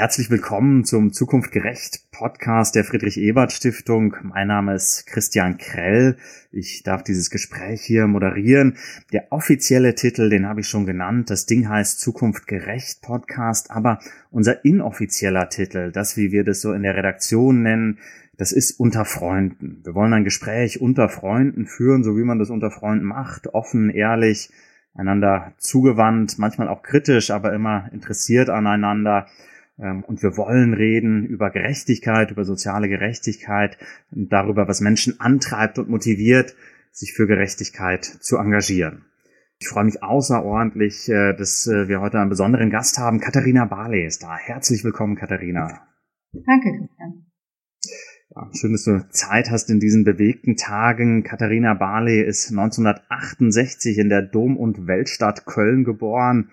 Herzlich willkommen zum Zukunft gerecht Podcast der Friedrich Ebert Stiftung. Mein Name ist Christian Krell. Ich darf dieses Gespräch hier moderieren. Der offizielle Titel, den habe ich schon genannt. Das Ding heißt Zukunft gerecht Podcast, aber unser inoffizieller Titel, das wie wir das so in der Redaktion nennen, das ist unter Freunden. Wir wollen ein Gespräch unter Freunden führen, so wie man das unter Freunden macht, offen, ehrlich, einander zugewandt, manchmal auch kritisch, aber immer interessiert aneinander. Ähm, und wir wollen reden über Gerechtigkeit, über soziale Gerechtigkeit, darüber, was Menschen antreibt und motiviert, sich für Gerechtigkeit zu engagieren. Ich freue mich außerordentlich, äh, dass äh, wir heute einen besonderen Gast haben. Katharina Barley ist da. Herzlich willkommen, Katharina. Danke, Christian. Ja, schön, dass du Zeit hast in diesen bewegten Tagen. Katharina Barley ist 1968 in der Dom- und Weltstadt Köln geboren.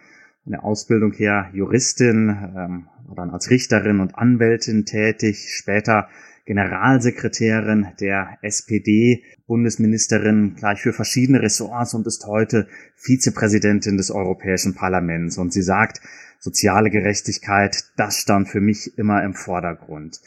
In der Ausbildung her Juristin, ähm, war dann als Richterin und Anwältin tätig, später Generalsekretärin der SPD, Bundesministerin gleich für verschiedene Ressorts und ist heute Vizepräsidentin des Europäischen Parlaments. Und sie sagt, soziale Gerechtigkeit, das stand für mich immer im Vordergrund.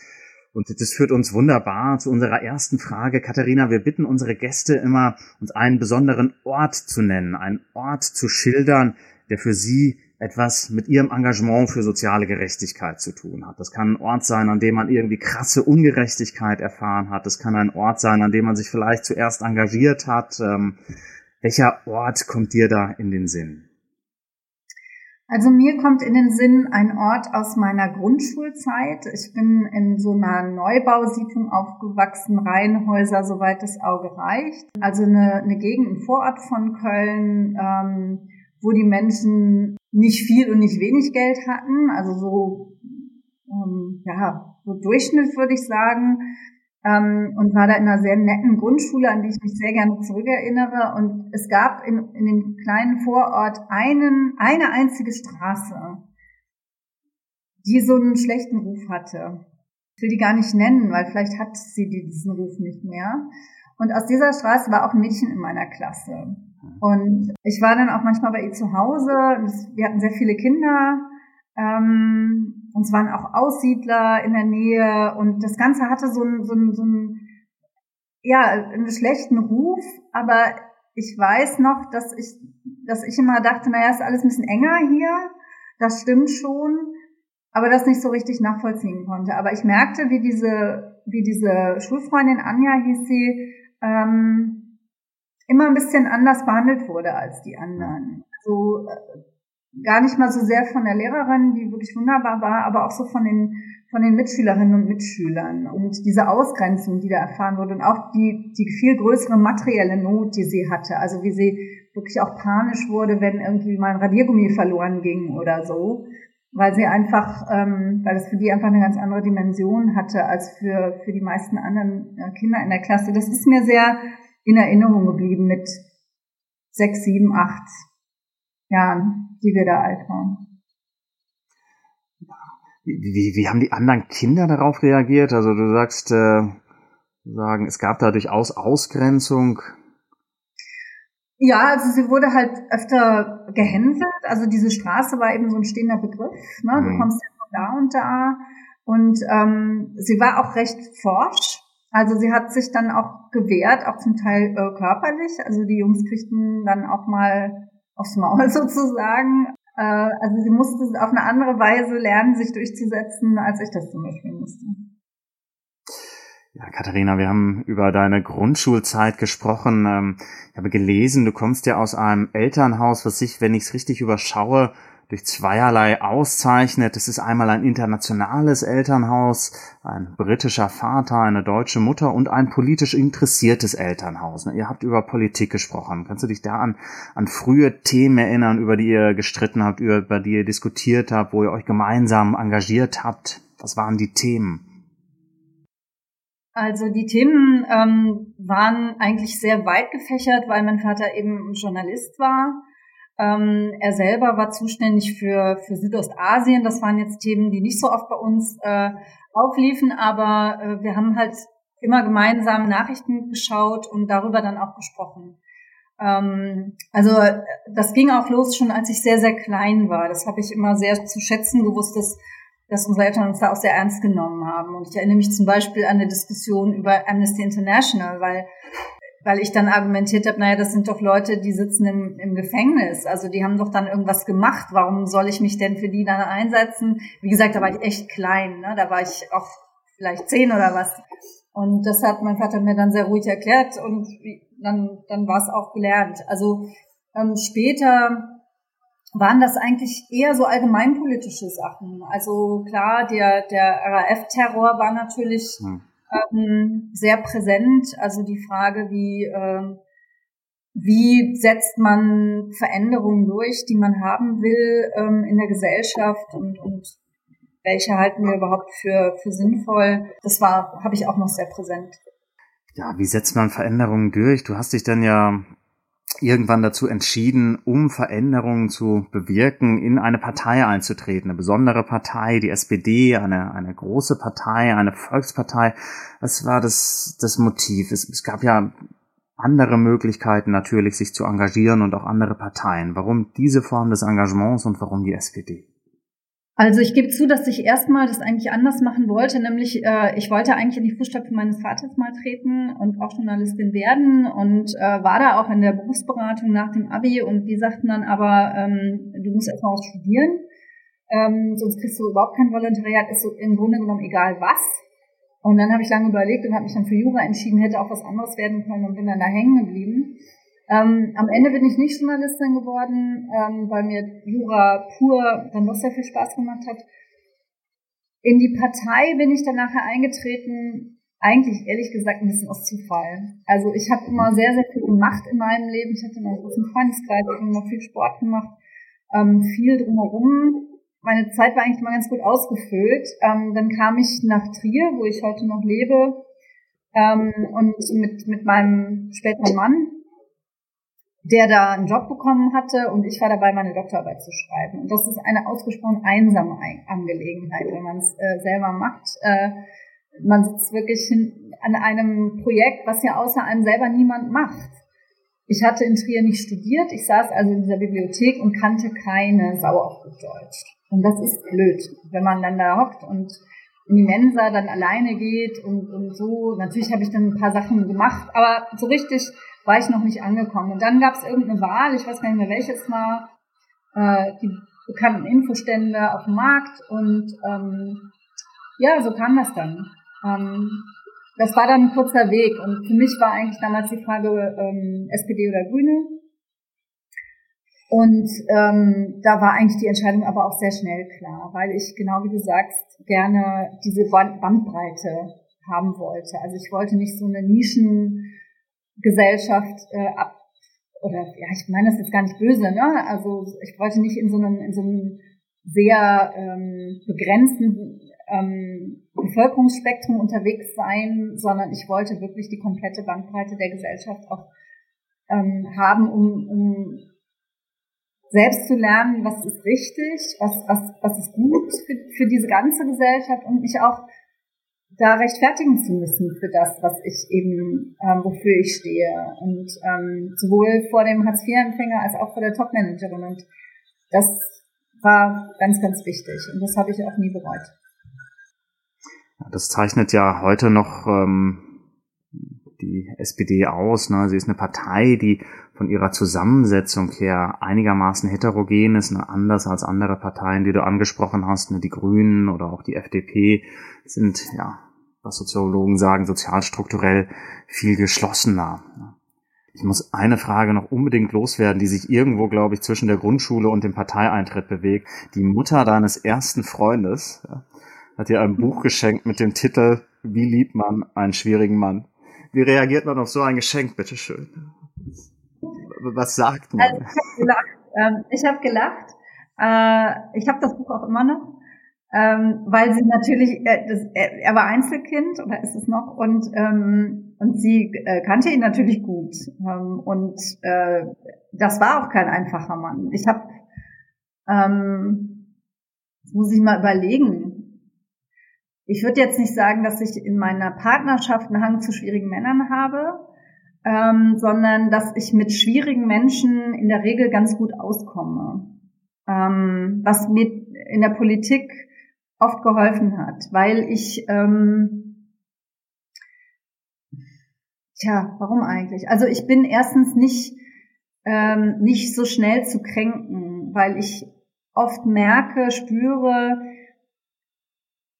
Und das führt uns wunderbar zu unserer ersten Frage. Katharina, wir bitten unsere Gäste immer, uns einen besonderen Ort zu nennen, einen Ort zu schildern, der für sie etwas mit ihrem Engagement für soziale Gerechtigkeit zu tun hat. Das kann ein Ort sein, an dem man irgendwie krasse Ungerechtigkeit erfahren hat. Das kann ein Ort sein, an dem man sich vielleicht zuerst engagiert hat. Ähm, welcher Ort kommt dir da in den Sinn? Also mir kommt in den Sinn ein Ort aus meiner Grundschulzeit. Ich bin in so einer Neubausiedlung aufgewachsen, Reihenhäuser, soweit das Auge reicht. Also eine, eine Gegend im Vorort von Köln, ähm, wo die Menschen nicht viel und nicht wenig Geld hatten, also so, ähm, ja, so Durchschnitt würde ich sagen, ähm, und war da in einer sehr netten Grundschule, an die ich mich sehr gerne zurückerinnere. Und es gab in, in dem kleinen Vorort einen, eine einzige Straße, die so einen schlechten Ruf hatte. Ich will die gar nicht nennen, weil vielleicht hat sie diesen Ruf nicht mehr. Und aus dieser Straße war auch ein Mädchen in meiner Klasse. Und ich war dann auch manchmal bei ihr zu Hause. Wir hatten sehr viele Kinder. Ähm, und es waren auch Aussiedler in der Nähe. Und das Ganze hatte so einen, so einen, so einen, ja, einen schlechten Ruf. Aber ich weiß noch, dass ich, dass ich immer dachte, naja, ist alles ein bisschen enger hier. Das stimmt schon. Aber das nicht so richtig nachvollziehen konnte. Aber ich merkte, wie diese, wie diese Schulfreundin Anja hieß sie, ähm, immer ein bisschen anders behandelt wurde als die anderen. So äh, gar nicht mal so sehr von der Lehrerin, die wirklich wunderbar war, aber auch so von den von den Mitschülerinnen und Mitschülern und diese Ausgrenzung, die da erfahren wurde und auch die die viel größere materielle Not, die sie hatte, also wie sie wirklich auch panisch wurde, wenn irgendwie mal ein Radiergummi verloren ging oder so, weil sie einfach, ähm, weil es für die einfach eine ganz andere Dimension hatte als für für die meisten anderen äh, Kinder in der Klasse. Das ist mir sehr in Erinnerung geblieben mit sechs, sieben, acht Jahren, die wir da alt waren. Wie, wie, wie haben die anderen Kinder darauf reagiert? Also du sagst, äh, sagen, es gab da durchaus Ausgrenzung. Ja, also sie wurde halt öfter gehänselt. Also diese Straße war eben so ein stehender Begriff. Ne? Du mhm. kommst ja von da und da. Und ähm, sie war auch recht forsch. Also sie hat sich dann auch gewehrt, auch zum Teil äh, körperlich. Also die Jungs kriegten dann auch mal aufs Maul sozusagen. Äh, also sie musste auf eine andere Weise lernen, sich durchzusetzen, als ich das zum Beispiel musste. Ja, Katharina, wir haben über deine Grundschulzeit gesprochen. Ähm, ich habe gelesen, du kommst ja aus einem Elternhaus, was sich, wenn ich es richtig überschaue, durch zweierlei auszeichnet. Es ist einmal ein internationales Elternhaus, ein britischer Vater, eine deutsche Mutter und ein politisch interessiertes Elternhaus. Ihr habt über Politik gesprochen. Kannst du dich da an, an frühe Themen erinnern, über die ihr gestritten habt, über die ihr diskutiert habt, wo ihr euch gemeinsam engagiert habt? Was waren die Themen? Also die Themen ähm, waren eigentlich sehr weit gefächert, weil mein Vater eben Journalist war ähm, er selber war zuständig für, für Südostasien. Das waren jetzt Themen, die nicht so oft bei uns äh, aufliefen, aber äh, wir haben halt immer gemeinsam Nachrichten geschaut und darüber dann auch gesprochen. Ähm, also das ging auch los schon, als ich sehr, sehr klein war. Das habe ich immer sehr zu schätzen gewusst, dass, dass unsere Eltern uns da auch sehr ernst genommen haben. Und ich erinnere mich zum Beispiel an eine Diskussion über Amnesty International, weil weil ich dann argumentiert habe, naja, das sind doch Leute, die sitzen im, im Gefängnis. Also die haben doch dann irgendwas gemacht. Warum soll ich mich denn für die dann einsetzen? Wie gesagt, da war ich echt klein. Ne? Da war ich auch vielleicht zehn oder was. Und das hat mein Vater mir dann sehr ruhig erklärt und dann, dann war es auch gelernt. Also ähm, später waren das eigentlich eher so allgemeinpolitische Sachen. Also klar, der, der RAF-Terror war natürlich hm ähm, sehr präsent. Also die Frage, wie, äh, wie setzt man Veränderungen durch, die man haben will ähm, in der Gesellschaft und, und welche halten wir überhaupt für, für sinnvoll? Das war, habe ich auch noch sehr präsent. Ja, wie setzt man Veränderungen durch? Du hast dich dann ja irgendwann dazu entschieden, um Veränderungen zu bewirken, in eine Partei einzutreten, eine besondere Partei, die SPD, eine, eine große Partei, eine Volkspartei. Was war das, das Motiv? Es, es gab ja andere Möglichkeiten natürlich, sich zu engagieren und auch andere Parteien. Warum diese Form des Engagements und warum die SPD? Also ich gebe zu, dass ich erstmal das eigentlich anders machen wollte, nämlich äh, ich wollte eigentlich in die Fußstapfen meines Vaters mal treten und auch Journalistin werden und äh, war da auch in der Berufsberatung nach dem Abi und die sagten dann aber, ähm, du musst erstmal was studieren, ähm, sonst kriegst du überhaupt kein Volontariat, ist so im Grunde genommen egal was. Und dann habe ich lange überlegt und habe mich dann für Jura entschieden, hätte auch was anderes werden können und bin dann da hängen geblieben. Ähm, am Ende bin ich nicht Journalistin geworden, ähm, weil mir Jura pur dann doch sehr viel Spaß gemacht hat. In die Partei bin ich dann nachher eingetreten, eigentlich ehrlich gesagt ein bisschen aus Zufall. Also ich habe immer sehr, sehr viel gemacht in meinem Leben. Ich hatte einen großen Freundeskreis, ich habe immer viel Sport gemacht, ähm, viel drumherum. Meine Zeit war eigentlich mal ganz gut ausgefüllt. Ähm, dann kam ich nach Trier, wo ich heute noch lebe, ähm, und mit, mit meinem späteren Mann, der da einen Job bekommen hatte und ich war dabei, meine Doktorarbeit zu schreiben. Und das ist eine ausgesprochen einsame Angelegenheit, wenn man es äh, selber macht. Äh, man sitzt wirklich an einem Projekt, was ja außer einem selber niemand macht. Ich hatte in Trier nicht studiert, ich saß also in dieser Bibliothek und kannte keine Sau auf Deutsch. Und das ist blöd, wenn man dann da hockt und in die Mensa dann alleine geht und, und so. Natürlich habe ich dann ein paar Sachen gemacht, aber so richtig war ich noch nicht angekommen. Und dann gab es irgendeine Wahl, ich weiß gar nicht mehr welches war, äh, die bekannten Infostände auf dem Markt und ähm, ja, so kam das dann. Ähm, das war dann ein kurzer Weg und für mich war eigentlich damals die Frage ähm, SPD oder Grüne. Und ähm, da war eigentlich die Entscheidung aber auch sehr schnell klar, weil ich genau wie du sagst gerne diese Bandbreite haben wollte. Also ich wollte nicht so eine Nischen Gesellschaft äh, ab oder ja, ich meine das ist gar nicht böse, ne? Also ich wollte nicht in so einem in so einem sehr ähm, begrenzten ähm, Bevölkerungsspektrum unterwegs sein, sondern ich wollte wirklich die komplette Bandbreite der Gesellschaft auch ähm, haben, um, um selbst zu lernen, was ist richtig, was, was, was ist gut für, für diese ganze Gesellschaft und mich auch da rechtfertigen zu müssen für das, was ich eben, ähm, wofür ich stehe. Und ähm, sowohl vor dem Hartz-IV-Empfänger als auch vor der Top-Managerin. Und das war ganz, ganz wichtig. Und das habe ich auch nie bereut. Das zeichnet ja heute noch ähm, die SPD aus. Ne? Sie ist eine Partei, die von ihrer Zusammensetzung her einigermaßen heterogen ist, ne? anders als andere Parteien, die du angesprochen hast, ne? die Grünen oder auch die FDP sind ja was Soziologen sagen, sozialstrukturell viel geschlossener. Ich muss eine Frage noch unbedingt loswerden, die sich irgendwo, glaube ich, zwischen der Grundschule und dem Parteieintritt bewegt. Die Mutter deines ersten Freundes ja, hat dir ein Buch geschenkt mit dem Titel Wie liebt man einen schwierigen Mann? Wie reagiert man auf so ein Geschenk, bitteschön? Was sagt man? Also ich habe gelacht. Ähm, ich habe gelacht. Äh, ich habe das Buch auch immer noch ähm, weil sie natürlich, äh, das, er, er war Einzelkind oder ist es noch und ähm, und sie äh, kannte ihn natürlich gut ähm, und äh, das war auch kein einfacher Mann. Ich habe, ähm, das muss ich mal überlegen. Ich würde jetzt nicht sagen, dass ich in meiner Partnerschaft einen Hang zu schwierigen Männern habe, ähm, sondern dass ich mit schwierigen Menschen in der Regel ganz gut auskomme. Ähm, was mir in der Politik oft geholfen hat, weil ich, ähm, tja, warum eigentlich? Also ich bin erstens nicht, ähm, nicht so schnell zu kränken, weil ich oft merke, spüre,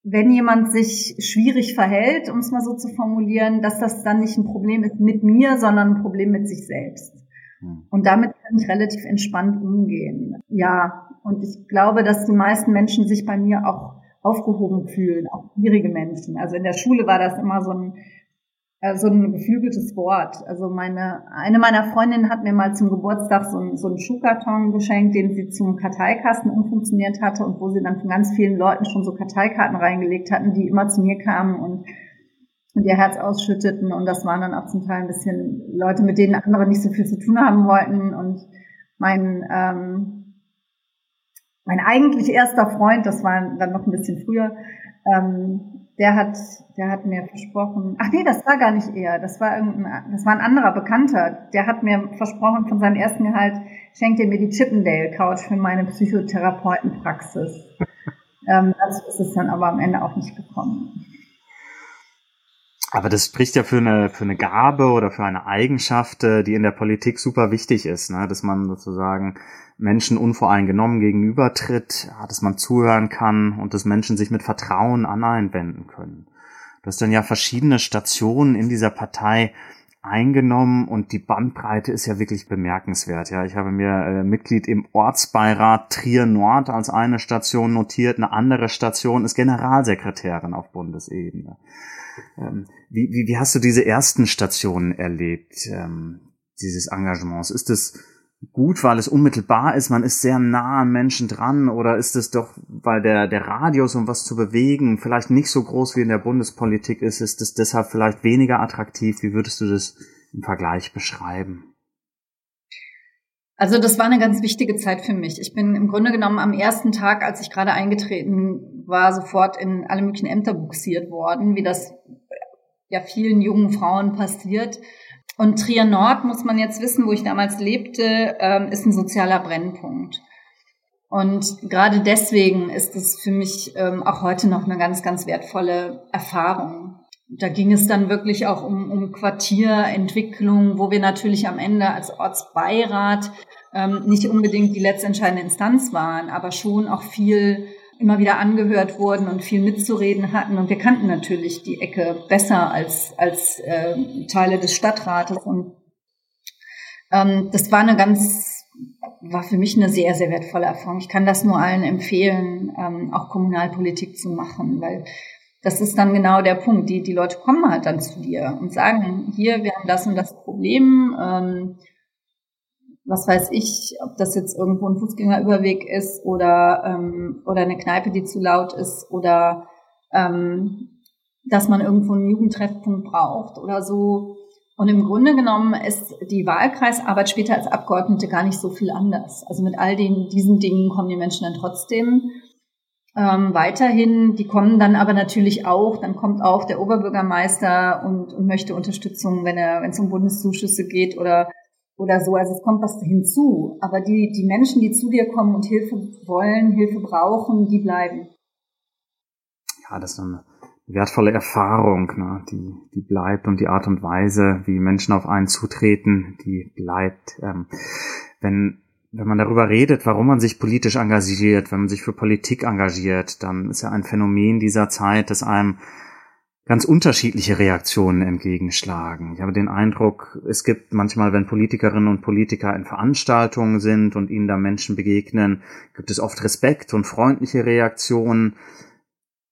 wenn jemand sich schwierig verhält, um es mal so zu formulieren, dass das dann nicht ein Problem ist mit mir, sondern ein Problem mit sich selbst. Hm. Und damit kann ich relativ entspannt umgehen. Ja, und ich glaube, dass die meisten Menschen sich bei mir auch aufgehoben fühlen, auch schwierige Menschen. Also in der Schule war das immer so ein äh, so ein geflügeltes Wort. Also meine, eine meiner Freundinnen hat mir mal zum Geburtstag so, ein, so einen Schuhkarton geschenkt, den sie zum Karteikasten umfunktioniert hatte und wo sie dann von ganz vielen Leuten schon so Karteikarten reingelegt hatten, die immer zu mir kamen und, und ihr Herz ausschütteten. Und das waren dann auch zum Teil ein bisschen Leute, mit denen andere nicht so viel zu tun haben wollten. Und mein, ähm, mein eigentlich erster Freund, das war dann noch ein bisschen früher, ähm, der hat, der hat mir versprochen, ach nee, das war gar nicht er, das war irgendein, das war ein anderer Bekannter, der hat mir versprochen von seinem ersten Gehalt, schenkt er mir die Chippendale Couch für meine Psychotherapeutenpraxis. ähm, dazu ist es dann aber am Ende auch nicht gekommen. Aber das spricht ja für eine, für eine Gabe oder für eine Eigenschaft, äh, die in der Politik super wichtig ist, ne? dass man sozusagen Menschen unvoreingenommen gegenübertritt, dass man zuhören kann und dass Menschen sich mit Vertrauen an einen können. Du hast dann ja verschiedene Stationen in dieser Partei eingenommen und die Bandbreite ist ja wirklich bemerkenswert. Ja, ich habe mir äh, Mitglied im Ortsbeirat Trier Nord als eine Station notiert. Eine andere Station ist Generalsekretärin auf Bundesebene. Ähm, wie, wie, wie hast du diese ersten Stationen erlebt, ähm, dieses Engagements? Ist es gut, weil es unmittelbar ist, man ist sehr nah an Menschen dran oder ist es doch, weil der, der Radius, um was zu bewegen, vielleicht nicht so groß wie in der Bundespolitik ist, ist es deshalb vielleicht weniger attraktiv? Wie würdest du das im Vergleich beschreiben? Also das war eine ganz wichtige Zeit für mich. Ich bin im Grunde genommen am ersten Tag, als ich gerade eingetreten war, sofort in alle möglichen Ämter buxiert worden, wie das ja vielen jungen Frauen passiert. Und Trier Nord, muss man jetzt wissen, wo ich damals lebte, ähm, ist ein sozialer Brennpunkt. Und gerade deswegen ist es für mich ähm, auch heute noch eine ganz, ganz wertvolle Erfahrung. Da ging es dann wirklich auch um, um Quartierentwicklung, wo wir natürlich am Ende als Ortsbeirat ähm, nicht unbedingt die letztentscheidende Instanz waren, aber schon auch viel immer wieder angehört wurden und viel mitzureden hatten. Und wir kannten natürlich die Ecke besser als, als äh, Teile des Stadtrates. Und ähm, das war eine ganz, war für mich eine sehr, sehr wertvolle Erfahrung. Ich kann das nur allen empfehlen, ähm, auch Kommunalpolitik zu machen, weil das ist dann genau der Punkt. Die, die Leute kommen halt dann zu dir und sagen, hier, wir haben das und das Problem. Ähm, was weiß ich, ob das jetzt irgendwo ein Fußgängerüberweg ist oder, ähm, oder eine Kneipe, die zu laut ist oder ähm, dass man irgendwo einen Jugendtreffpunkt braucht oder so. Und im Grunde genommen ist die Wahlkreisarbeit später als Abgeordnete gar nicht so viel anders. Also mit all den, diesen Dingen kommen die Menschen dann trotzdem ähm, weiterhin. Die kommen dann aber natürlich auch, dann kommt auch der Oberbürgermeister und, und möchte Unterstützung, wenn er, wenn es um Bundeszuschüsse geht oder oder so. Also es kommt was hinzu. Aber die, die Menschen, die zu dir kommen und Hilfe wollen, Hilfe brauchen, die bleiben. Ja, das ist eine wertvolle Erfahrung, ne? die, die bleibt und die Art und Weise, wie Menschen auf einen zutreten, die bleibt. Ähm, wenn, wenn man darüber redet, warum man sich politisch engagiert, wenn man sich für Politik engagiert, dann ist ja ein Phänomen dieser Zeit, dass einem ganz unterschiedliche Reaktionen entgegenschlagen. Ich habe den Eindruck, es gibt manchmal, wenn Politikerinnen und Politiker in Veranstaltungen sind und ihnen da Menschen begegnen, gibt es oft Respekt und freundliche Reaktionen.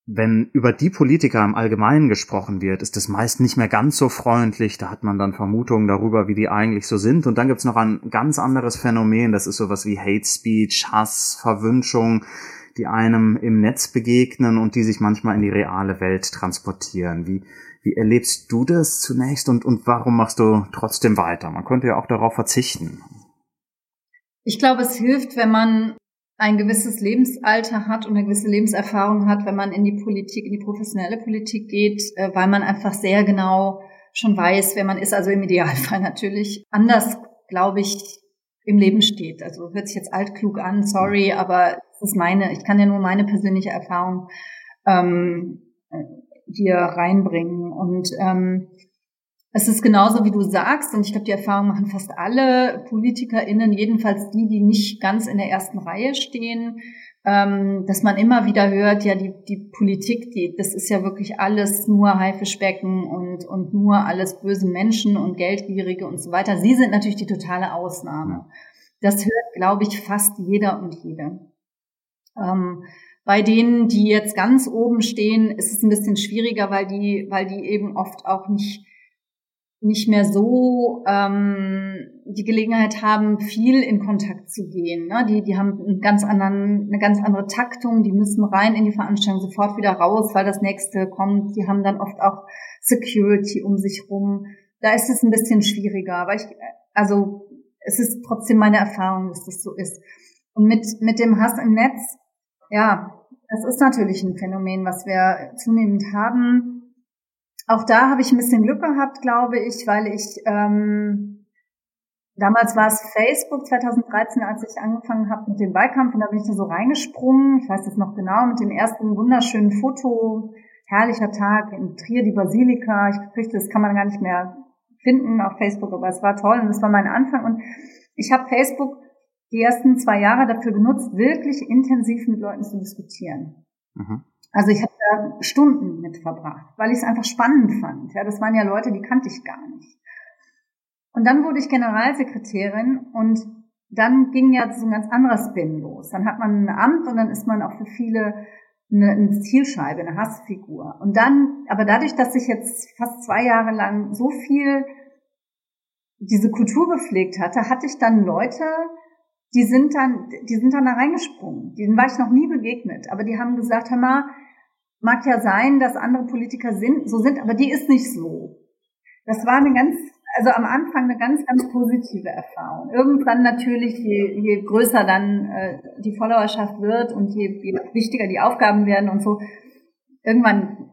Wenn über die Politiker im Allgemeinen gesprochen wird, ist es meist nicht mehr ganz so freundlich. Da hat man dann Vermutungen darüber, wie die eigentlich so sind. Und dann gibt es noch ein ganz anderes Phänomen. Das ist sowas wie Hate Speech, Hass, Verwünschung die einem im Netz begegnen und die sich manchmal in die reale Welt transportieren. Wie, wie erlebst du das zunächst und, und warum machst du trotzdem weiter? Man könnte ja auch darauf verzichten. Ich glaube, es hilft, wenn man ein gewisses Lebensalter hat und eine gewisse Lebenserfahrung hat, wenn man in die Politik, in die professionelle Politik geht, äh, weil man einfach sehr genau schon weiß, wer man ist, also im Idealfall natürlich. Anders, glaube ich, im Leben steht. Also hört sich jetzt altklug an, sorry, aber das ist meine, ich kann ja nur meine persönliche Erfahrung ähm, hier reinbringen. Und ähm, es ist genauso, wie du sagst, und ich glaube, die Erfahrung machen fast alle PolitikerInnen, jedenfalls die, die nicht ganz in der ersten Reihe stehen, ähm, dass man immer wieder hört, ja, die, die Politik, die, das ist ja wirklich alles nur Haifischbecken und, und nur alles böse Menschen und Geldgierige und so weiter. Sie sind natürlich die totale Ausnahme. Das hört, glaube ich, fast jeder und jede. Ähm, bei denen, die jetzt ganz oben stehen, ist es ein bisschen schwieriger, weil die, weil die eben oft auch nicht nicht mehr so ähm, die Gelegenheit haben, viel in Kontakt zu gehen. Ne? Die, die haben einen ganz anderen, eine ganz andere Taktung, die müssen rein in die Veranstaltung, sofort wieder raus, weil das nächste kommt. Die haben dann oft auch Security um sich rum. Da ist es ein bisschen schwieriger. Aber ich, also es ist trotzdem meine Erfahrung, dass das so ist. Und mit, mit dem Hass im Netz, ja, das ist natürlich ein Phänomen, was wir zunehmend haben auch da habe ich ein bisschen Glück gehabt, glaube ich, weil ich ähm, damals war es Facebook 2013, als ich angefangen habe mit dem Wahlkampf und da bin ich da so reingesprungen. Ich weiß das noch genau mit dem ersten wunderschönen Foto, herrlicher Tag in Trier, die Basilika. Ich fürchte, das kann man gar nicht mehr finden auf Facebook, aber es war toll und es war mein Anfang und ich habe Facebook die ersten zwei Jahre dafür genutzt, wirklich intensiv mit Leuten zu diskutieren. Mhm. Also ich habe da Stunden mit verbracht, weil ich es einfach spannend fand. Ja, das waren ja Leute, die kannte ich gar nicht. Und dann wurde ich Generalsekretärin und dann ging ja so ein ganz anderer Spin los. Dann hat man ein Amt und dann ist man auch für viele eine, eine Zielscheibe, eine Hassfigur. Und dann, aber dadurch, dass ich jetzt fast zwei Jahre lang so viel diese Kultur gepflegt hatte, hatte ich dann Leute, die sind dann, die sind dann da reingesprungen. Denen war ich noch nie begegnet. Aber die haben gesagt, hör mal, mag ja sein, dass andere Politiker sind, so sind, aber die ist nicht so. Das war eine ganz, also am Anfang eine ganz, ganz positive Erfahrung. Irgendwann natürlich, je, je größer dann äh, die Followerschaft wird und je, je wichtiger die Aufgaben werden und so, irgendwann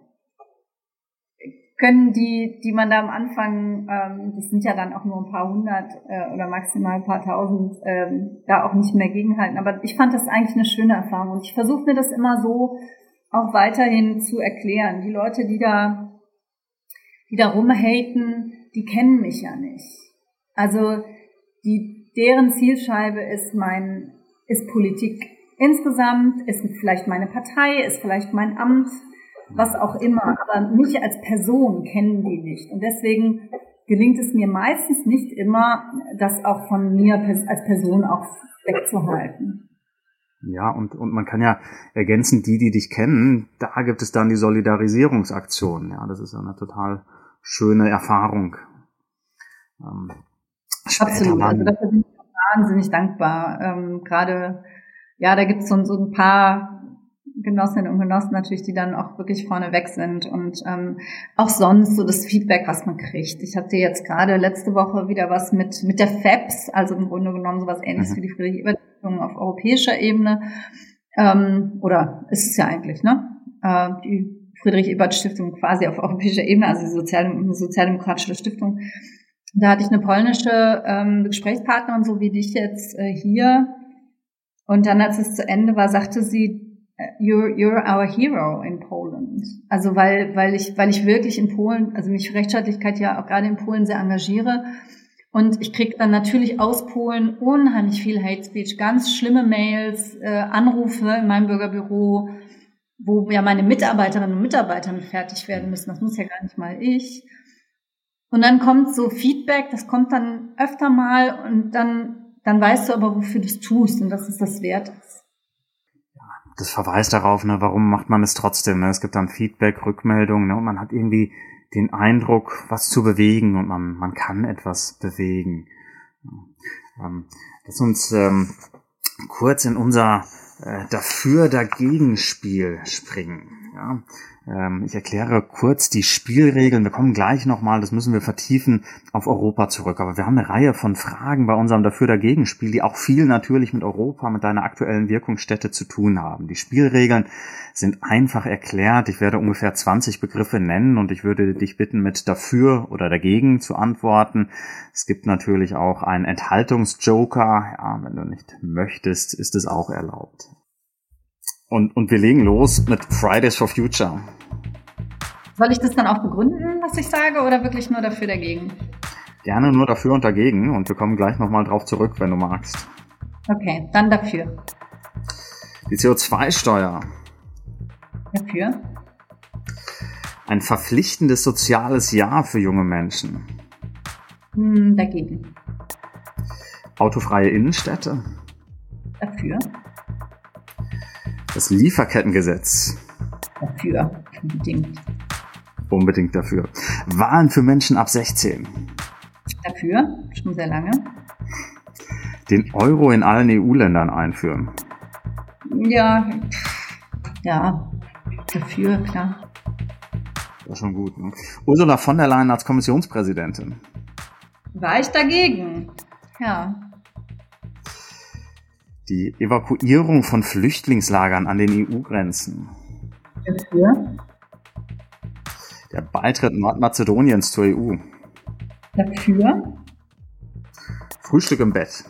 können die, die man da am Anfang, ähm, das sind ja dann auch nur ein paar hundert äh, oder maximal ein paar tausend, ähm, da auch nicht mehr gegenhalten. Aber ich fand das eigentlich eine schöne Erfahrung und ich versuche mir das immer so auch weiterhin zu erklären. Die Leute, die da, die da rumhaten, die kennen mich ja nicht. Also die, deren Zielscheibe ist mein, ist Politik insgesamt, ist vielleicht meine Partei, ist vielleicht mein Amt, was auch immer, aber mich als Person kennen die nicht. Und deswegen gelingt es mir meistens nicht immer, das auch von mir als Person auch wegzuhalten. Ja, und, und man kann ja ergänzen, die, die dich kennen, da gibt es dann die Solidarisierungsaktion. Ja, das ist eine total schöne Erfahrung. Ähm, Absolut, also dafür bin ich wahnsinnig dankbar. Ähm, Gerade, ja, da gibt es so, so ein paar Genossinnen und Genossen natürlich, die dann auch wirklich vorne weg sind und ähm, auch sonst so das Feedback, was man kriegt. Ich hatte jetzt gerade letzte Woche wieder was mit mit der FEPS, also im Grunde genommen sowas ähnliches mhm. wie die Friedrich Ebert auf europäischer Ebene ähm, oder ist es ja eigentlich, ne? Äh, die Friedrich Ebert Stiftung quasi auf europäischer Ebene, also die Sozial sozialdemokratische Stiftung. Da hatte ich eine polnische ähm, Gesprächspartnerin, so wie dich jetzt äh, hier. Und dann, als es zu Ende war, sagte sie, you're, you're our hero in Poland. Also weil, weil ich, weil ich wirklich in Polen, also mich für Rechtsstaatlichkeit ja auch gerade in Polen sehr engagiere. Und ich kriege dann natürlich aus Polen unheimlich viel Hate Speech, ganz schlimme Mails, äh, Anrufe in meinem Bürgerbüro, wo ja meine Mitarbeiterinnen und Mitarbeiter mit fertig werden müssen. Das muss ja gar nicht mal ich. Und dann kommt so Feedback, das kommt dann öfter mal und dann, dann weißt du aber, wofür du es tust und dass es das wert ist das verweist darauf, ne, warum macht man es trotzdem? Ne? Es gibt dann Feedback, Rückmeldungen, ne, und man hat irgendwie den Eindruck, was zu bewegen und man, man kann etwas bewegen. Ähm, lass uns ähm, kurz in unser äh, Dafür-Dagegen-Spiel springen. Ja, ich erkläre kurz die Spielregeln. Wir kommen gleich nochmal, das müssen wir vertiefen, auf Europa zurück. Aber wir haben eine Reihe von Fragen bei unserem Dafür-Dagegen-Spiel, die auch viel natürlich mit Europa, mit deiner aktuellen Wirkungsstätte zu tun haben. Die Spielregeln sind einfach erklärt. Ich werde ungefähr 20 Begriffe nennen und ich würde dich bitten, mit dafür oder dagegen zu antworten. Es gibt natürlich auch einen Enthaltungsjoker. Ja, wenn du nicht möchtest, ist es auch erlaubt. Und, und wir legen los mit Fridays for Future. Soll ich das dann auch begründen, was ich sage, oder wirklich nur dafür dagegen? Gerne nur dafür und dagegen und wir kommen gleich nochmal drauf zurück, wenn du magst. Okay, dann dafür. Die CO2-Steuer. Dafür. Ein verpflichtendes soziales Jahr für junge Menschen. Hm, dagegen. Autofreie Innenstädte. Dafür. Das Lieferkettengesetz. Dafür, unbedingt. Unbedingt dafür. Wahlen für Menschen ab 16. Dafür, schon sehr lange. Den Euro in allen EU-Ländern einführen. Ja, ja, dafür, klar. Das ist schon gut. Ne? Ursula von der Leyen als Kommissionspräsidentin. War ich dagegen? Ja die Evakuierung von Flüchtlingslagern an den EU-Grenzen. Dafür. Der Beitritt Nordmazedoniens zur EU. Dafür. Frühstück im Bett.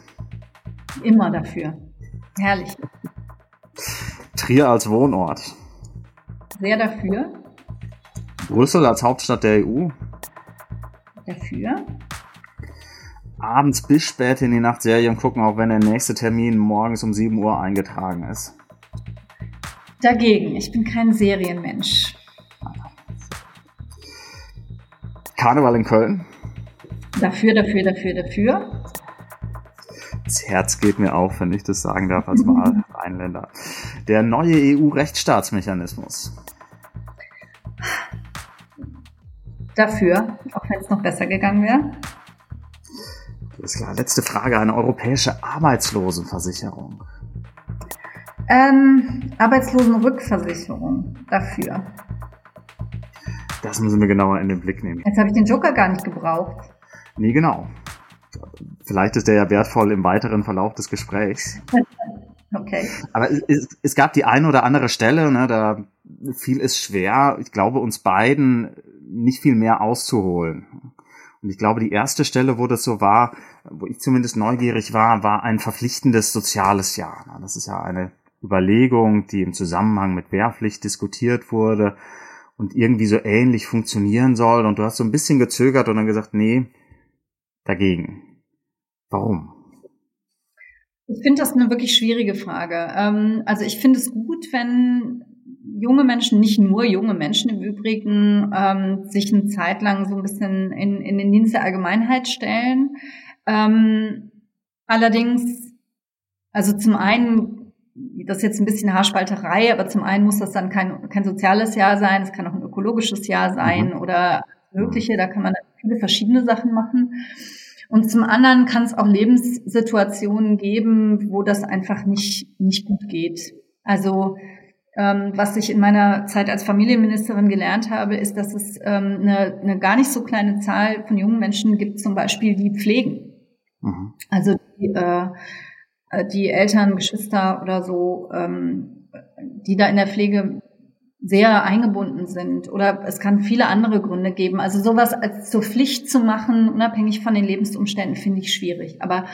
Immer dafür. Herrlich. Trier als Wohnort. Sehr dafür. Brüssel als Hauptstadt der EU. Dafür abends bis spät in die Nacht Serien gucken, auch wenn der nächste Termin morgens um 7 Uhr eingetragen ist. Dagegen, ich bin kein Serienmensch. Karneval in Köln. Dafür, dafür, dafür, dafür. Das Herz geht mir auf, wenn ich das sagen darf als Wahlrheinländer. Der neue EU-Rechtsstaatsmechanismus. Dafür, auch wenn es noch besser gegangen wäre. Ist klar. Letzte Frage. Eine europäische Arbeitslosenversicherung. Ähm, Arbeitslosenrückversicherung dafür. Das müssen wir genauer in den Blick nehmen. Jetzt habe ich den Joker gar nicht gebraucht. Nee, genau. Vielleicht ist der ja wertvoll im weiteren Verlauf des Gesprächs. okay. Aber es, es, gab die eine oder andere Stelle, ne, da fiel es schwer, ich glaube, uns beiden nicht viel mehr auszuholen. Und ich glaube, die erste Stelle, wo das so war, wo ich zumindest neugierig war, war ein verpflichtendes soziales Jahr. Das ist ja eine Überlegung, die im Zusammenhang mit Wehrpflicht diskutiert wurde und irgendwie so ähnlich funktionieren soll. Und du hast so ein bisschen gezögert und dann gesagt, nee, dagegen. Warum? Ich finde das eine wirklich schwierige Frage. Ähm, also ich finde es gut, wenn junge Menschen, nicht nur junge Menschen im Übrigen, ähm, sich eine Zeit lang so ein bisschen in, in den Dienst der Allgemeinheit stellen. Ähm, allerdings, also zum einen, das ist jetzt ein bisschen Haarspalterei, aber zum einen muss das dann kein, kein soziales Jahr sein, es kann auch ein ökologisches Jahr sein mhm. oder mögliche, da kann man viele verschiedene Sachen machen. Und zum anderen kann es auch Lebenssituationen geben, wo das einfach nicht, nicht gut geht. Also was ich in meiner Zeit als Familienministerin gelernt habe, ist, dass es ähm, eine, eine gar nicht so kleine Zahl von jungen Menschen gibt, zum Beispiel, die pflegen. Mhm. Also die, äh, die Eltern, Geschwister oder so, ähm, die da in der Pflege sehr eingebunden sind. Oder es kann viele andere Gründe geben. Also sowas als zur Pflicht zu machen, unabhängig von den Lebensumständen, finde ich schwierig. Aber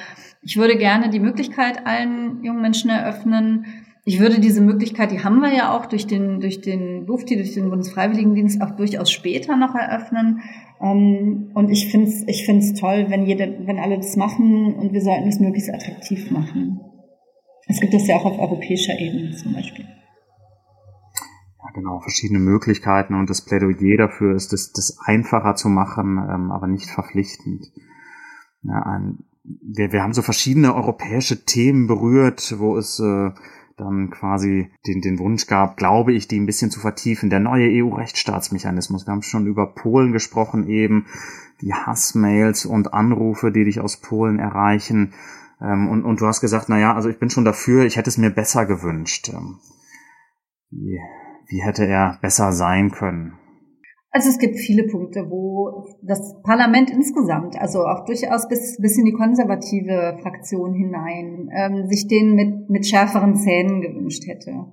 ich würde gerne die Möglichkeit allen jungen Menschen eröffnen, ich würde diese Möglichkeit, die haben wir ja auch durch den, durch den Lufti, durch den Bundesfreiwilligendienst auch durchaus später noch eröffnen. Ähm, und ich finde es ich find's toll, wenn jede, wenn alle das machen und wir sollten es möglichst attraktiv machen. Es gibt das ja auch auf europäischer Ebene zum Beispiel. Ja, genau, verschiedene Möglichkeiten und das Plädoyer dafür ist, das, das einfacher zu machen, ähm, aber nicht verpflichtend. Ja, ein, wir, wir haben so verschiedene europäische Themen berührt, wo es äh, dann quasi den, den Wunsch gab, glaube ich, die ein bisschen zu vertiefen. Der neue EU-Rechtsstaatsmechanismus. Wir haben schon über Polen gesprochen eben, die Hassmails und Anrufe, die dich aus Polen erreichen. Ähm, und, und du hast gesagt, na ja, also ich bin schon dafür, ich hätte es mir besser gewünscht. Ähm, wie, wie hätte er besser sein können? Also es gibt viele Punkte, wo das Parlament insgesamt, also auch durchaus bis, bis in die konservative Fraktion hinein, ähm, sich den mit, mit schärferen Zähnen gewünscht hätte.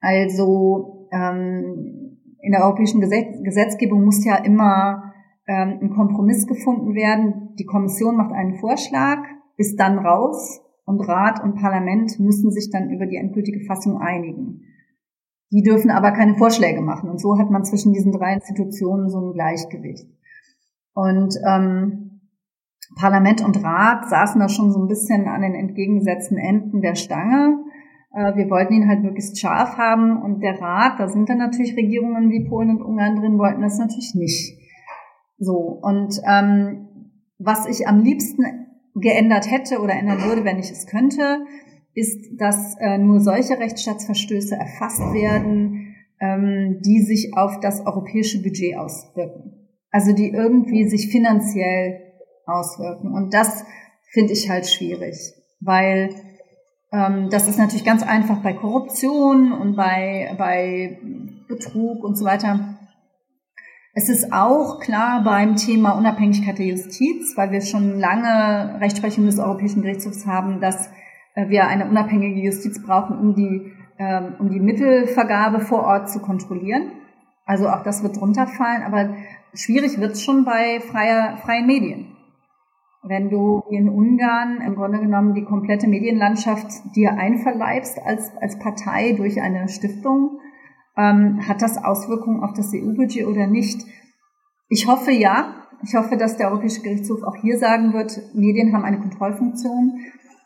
Also ähm, in der europäischen Gesetz Gesetzgebung muss ja immer ähm, ein Kompromiss gefunden werden. Die Kommission macht einen Vorschlag, ist dann raus und Rat und Parlament müssen sich dann über die endgültige Fassung einigen. Die dürfen aber keine Vorschläge machen. Und so hat man zwischen diesen drei Institutionen so ein Gleichgewicht. Und ähm, Parlament und Rat saßen da schon so ein bisschen an den entgegengesetzten Enden der Stange. Äh, wir wollten ihn halt möglichst scharf haben. Und der Rat, da sind dann natürlich Regierungen wie Polen und Ungarn drin, wollten das natürlich nicht. So, und ähm, was ich am liebsten geändert hätte oder ändern würde, wenn ich es könnte, ist, dass äh, nur solche Rechtsstaatsverstöße erfasst werden, ähm, die sich auf das europäische Budget auswirken. Also die irgendwie sich finanziell auswirken. Und das finde ich halt schwierig, weil ähm, das ist natürlich ganz einfach bei Korruption und bei, bei Betrug und so weiter. Es ist auch klar beim Thema Unabhängigkeit der Justiz, weil wir schon lange Rechtsprechung des Europäischen Gerichtshofs haben, dass wir eine unabhängige Justiz brauchen, um die, ähm, um die Mittelvergabe vor Ort zu kontrollieren. Also auch das wird runterfallen, aber schwierig wird es schon bei freier, freien Medien. Wenn du in Ungarn im Grunde genommen die komplette Medienlandschaft dir einverleibst als, als Partei durch eine Stiftung, ähm, hat das Auswirkungen auf das EU-Budget oder nicht? Ich hoffe ja. Ich hoffe, dass der Europäische Gerichtshof auch hier sagen wird, Medien haben eine Kontrollfunktion.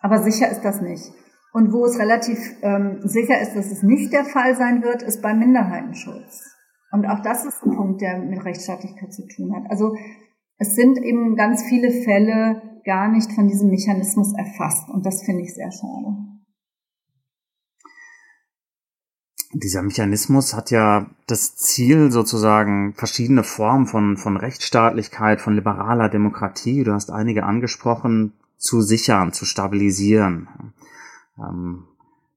Aber sicher ist das nicht. Und wo es relativ ähm, sicher ist, dass es nicht der Fall sein wird, ist beim Minderheitenschutz. Und auch das ist ein Punkt, der mit Rechtsstaatlichkeit zu tun hat. Also es sind eben ganz viele Fälle gar nicht von diesem Mechanismus erfasst. Und das finde ich sehr schade. Dieser Mechanismus hat ja das Ziel, sozusagen verschiedene Formen von, von Rechtsstaatlichkeit, von liberaler Demokratie, du hast einige angesprochen, zu sichern, zu stabilisieren. Ähm,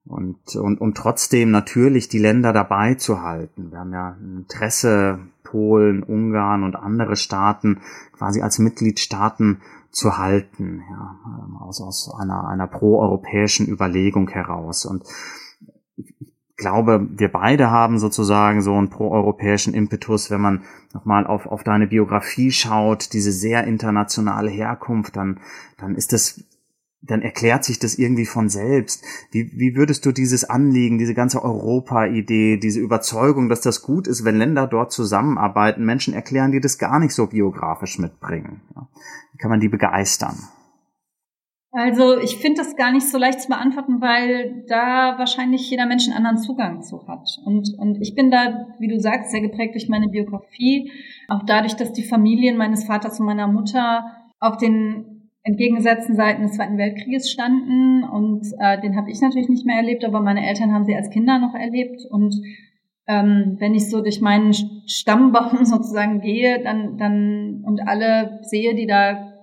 und, und, und trotzdem natürlich die Länder dabei zu halten. Wir haben ja Interesse, Polen, Ungarn und andere Staaten quasi als Mitgliedstaaten zu halten, ja, ähm, aus, aus einer, einer proeuropäischen Überlegung heraus. Und glaube, wir beide haben sozusagen so einen proeuropäischen Impetus, wenn man nochmal auf, auf deine Biografie schaut, diese sehr internationale Herkunft, dann, dann ist das, dann erklärt sich das irgendwie von selbst. Wie, wie würdest du dieses Anliegen, diese ganze Europa-Idee, diese Überzeugung, dass das gut ist, wenn Länder dort zusammenarbeiten, Menschen erklären, die das gar nicht so biografisch mitbringen? Wie kann man die begeistern? Also ich finde das gar nicht so leicht zu beantworten, weil da wahrscheinlich jeder Mensch einen anderen Zugang zu hat. Und, und ich bin da, wie du sagst, sehr geprägt durch meine Biografie, auch dadurch, dass die Familien meines Vaters und meiner Mutter auf den entgegengesetzten Seiten des Zweiten Weltkrieges standen. Und äh, den habe ich natürlich nicht mehr erlebt, aber meine Eltern haben sie als Kinder noch erlebt. Und ähm, wenn ich so durch meinen Stammbaum sozusagen gehe, dann, dann und alle sehe, die da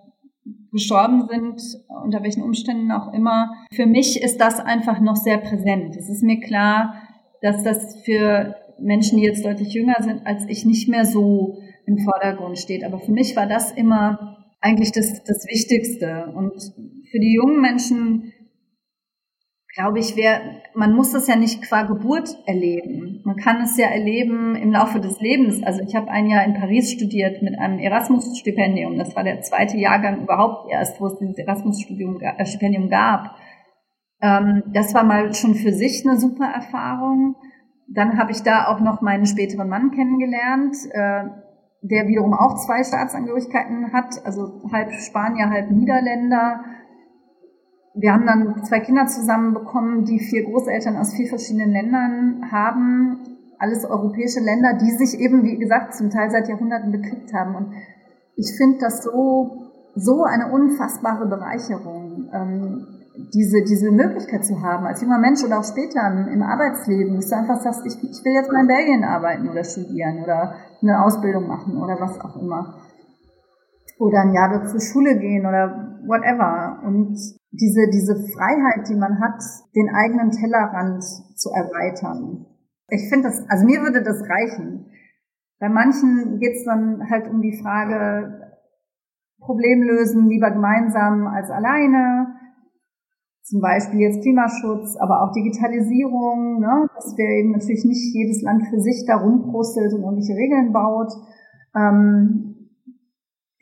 gestorben sind, unter welchen Umständen auch immer. Für mich ist das einfach noch sehr präsent. Es ist mir klar, dass das für Menschen, die jetzt deutlich jünger sind als ich, nicht mehr so im Vordergrund steht. Aber für mich war das immer eigentlich das, das Wichtigste. Und für die jungen Menschen glaube ich, wer, man muss das ja nicht qua Geburt erleben. Man kann es ja erleben im Laufe des Lebens. Also ich habe ein Jahr in Paris studiert mit einem Erasmus-Stipendium. Das war der zweite Jahrgang überhaupt erst, wo es dieses Erasmus-Stipendium gab. Ähm, das war mal schon für sich eine super Erfahrung. Dann habe ich da auch noch meinen späteren Mann kennengelernt, äh, der wiederum auch zwei Staatsangehörigkeiten hat, also halb Spanier, halb Niederländer wir haben dann zwei Kinder zusammenbekommen, die vier Großeltern aus vier verschiedenen Ländern haben. Alles europäische Länder, die sich eben, wie gesagt, zum Teil seit Jahrhunderten bekriegt haben. Und ich finde das so, so eine unfassbare Bereicherung, ähm, diese, diese Möglichkeit zu haben, als junger Mensch oder auch später im Arbeitsleben, dass du einfach sagst, ich, ich will jetzt mal in Belgien arbeiten oder studieren oder eine Ausbildung machen oder was auch immer. Oder ein Jahr zur Schule gehen oder whatever. Und diese, diese Freiheit, die man hat, den eigenen Tellerrand zu erweitern. Ich finde das, also mir würde das reichen. Bei manchen geht es dann halt um die Frage, Problem lösen lieber gemeinsam als alleine. Zum Beispiel jetzt Klimaschutz, aber auch Digitalisierung, ne? dass wir eben natürlich nicht jedes Land für sich da rumprustelt und irgendwelche Regeln baut. Ähm,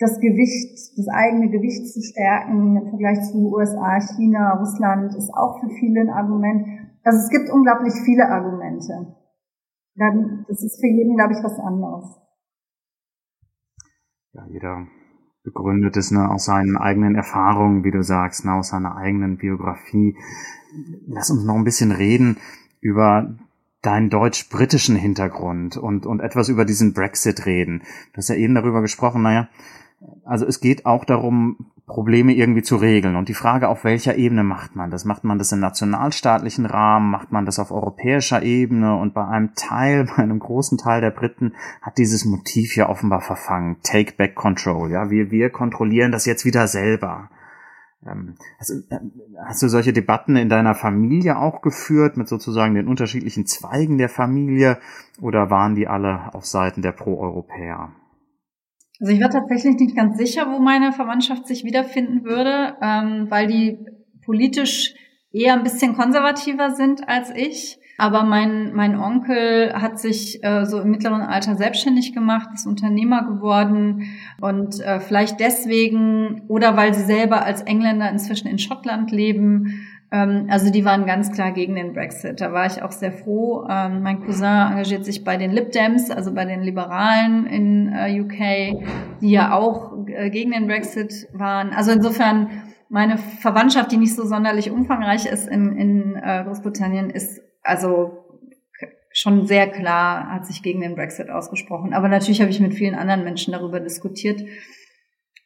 das Gewicht, das eigene Gewicht zu stärken im Vergleich zu USA, China, Russland ist auch für viele ein Argument. Also es gibt unglaublich viele Argumente. Das ist für jeden, glaube ich, was anderes. Ja, jeder begründet es ne, aus seinen eigenen Erfahrungen, wie du sagst, ne, aus seiner eigenen Biografie. Lass uns noch ein bisschen reden über deinen deutsch-britischen Hintergrund und, und etwas über diesen Brexit reden. Du hast ja eben darüber gesprochen, naja, also es geht auch darum, Probleme irgendwie zu regeln. Und die Frage, auf welcher Ebene macht man das? Macht man das im nationalstaatlichen Rahmen? Macht man das auf europäischer Ebene? Und bei einem Teil, bei einem großen Teil der Briten hat dieses Motiv ja offenbar verfangen. Take back control. Ja, wir, wir kontrollieren das jetzt wieder selber. Ähm, also, äh, hast du solche Debatten in deiner Familie auch geführt mit sozusagen den unterschiedlichen Zweigen der Familie oder waren die alle auf Seiten der Pro-Europäer? Also ich war tatsächlich nicht ganz sicher, wo meine Verwandtschaft sich wiederfinden würde, ähm, weil die politisch eher ein bisschen konservativer sind als ich. Aber mein, mein Onkel hat sich äh, so im mittleren Alter selbstständig gemacht, ist Unternehmer geworden und äh, vielleicht deswegen oder weil sie selber als Engländer inzwischen in Schottland leben, also die waren ganz klar gegen den Brexit. Da war ich auch sehr froh. Ähm, mein Cousin engagiert sich bei den Lib Dems, also bei den Liberalen in äh, UK, die ja auch äh, gegen den Brexit waren. Also insofern meine Verwandtschaft, die nicht so sonderlich umfangreich ist in, in äh, Großbritannien, ist also schon sehr klar, hat sich gegen den Brexit ausgesprochen. Aber natürlich habe ich mit vielen anderen Menschen darüber diskutiert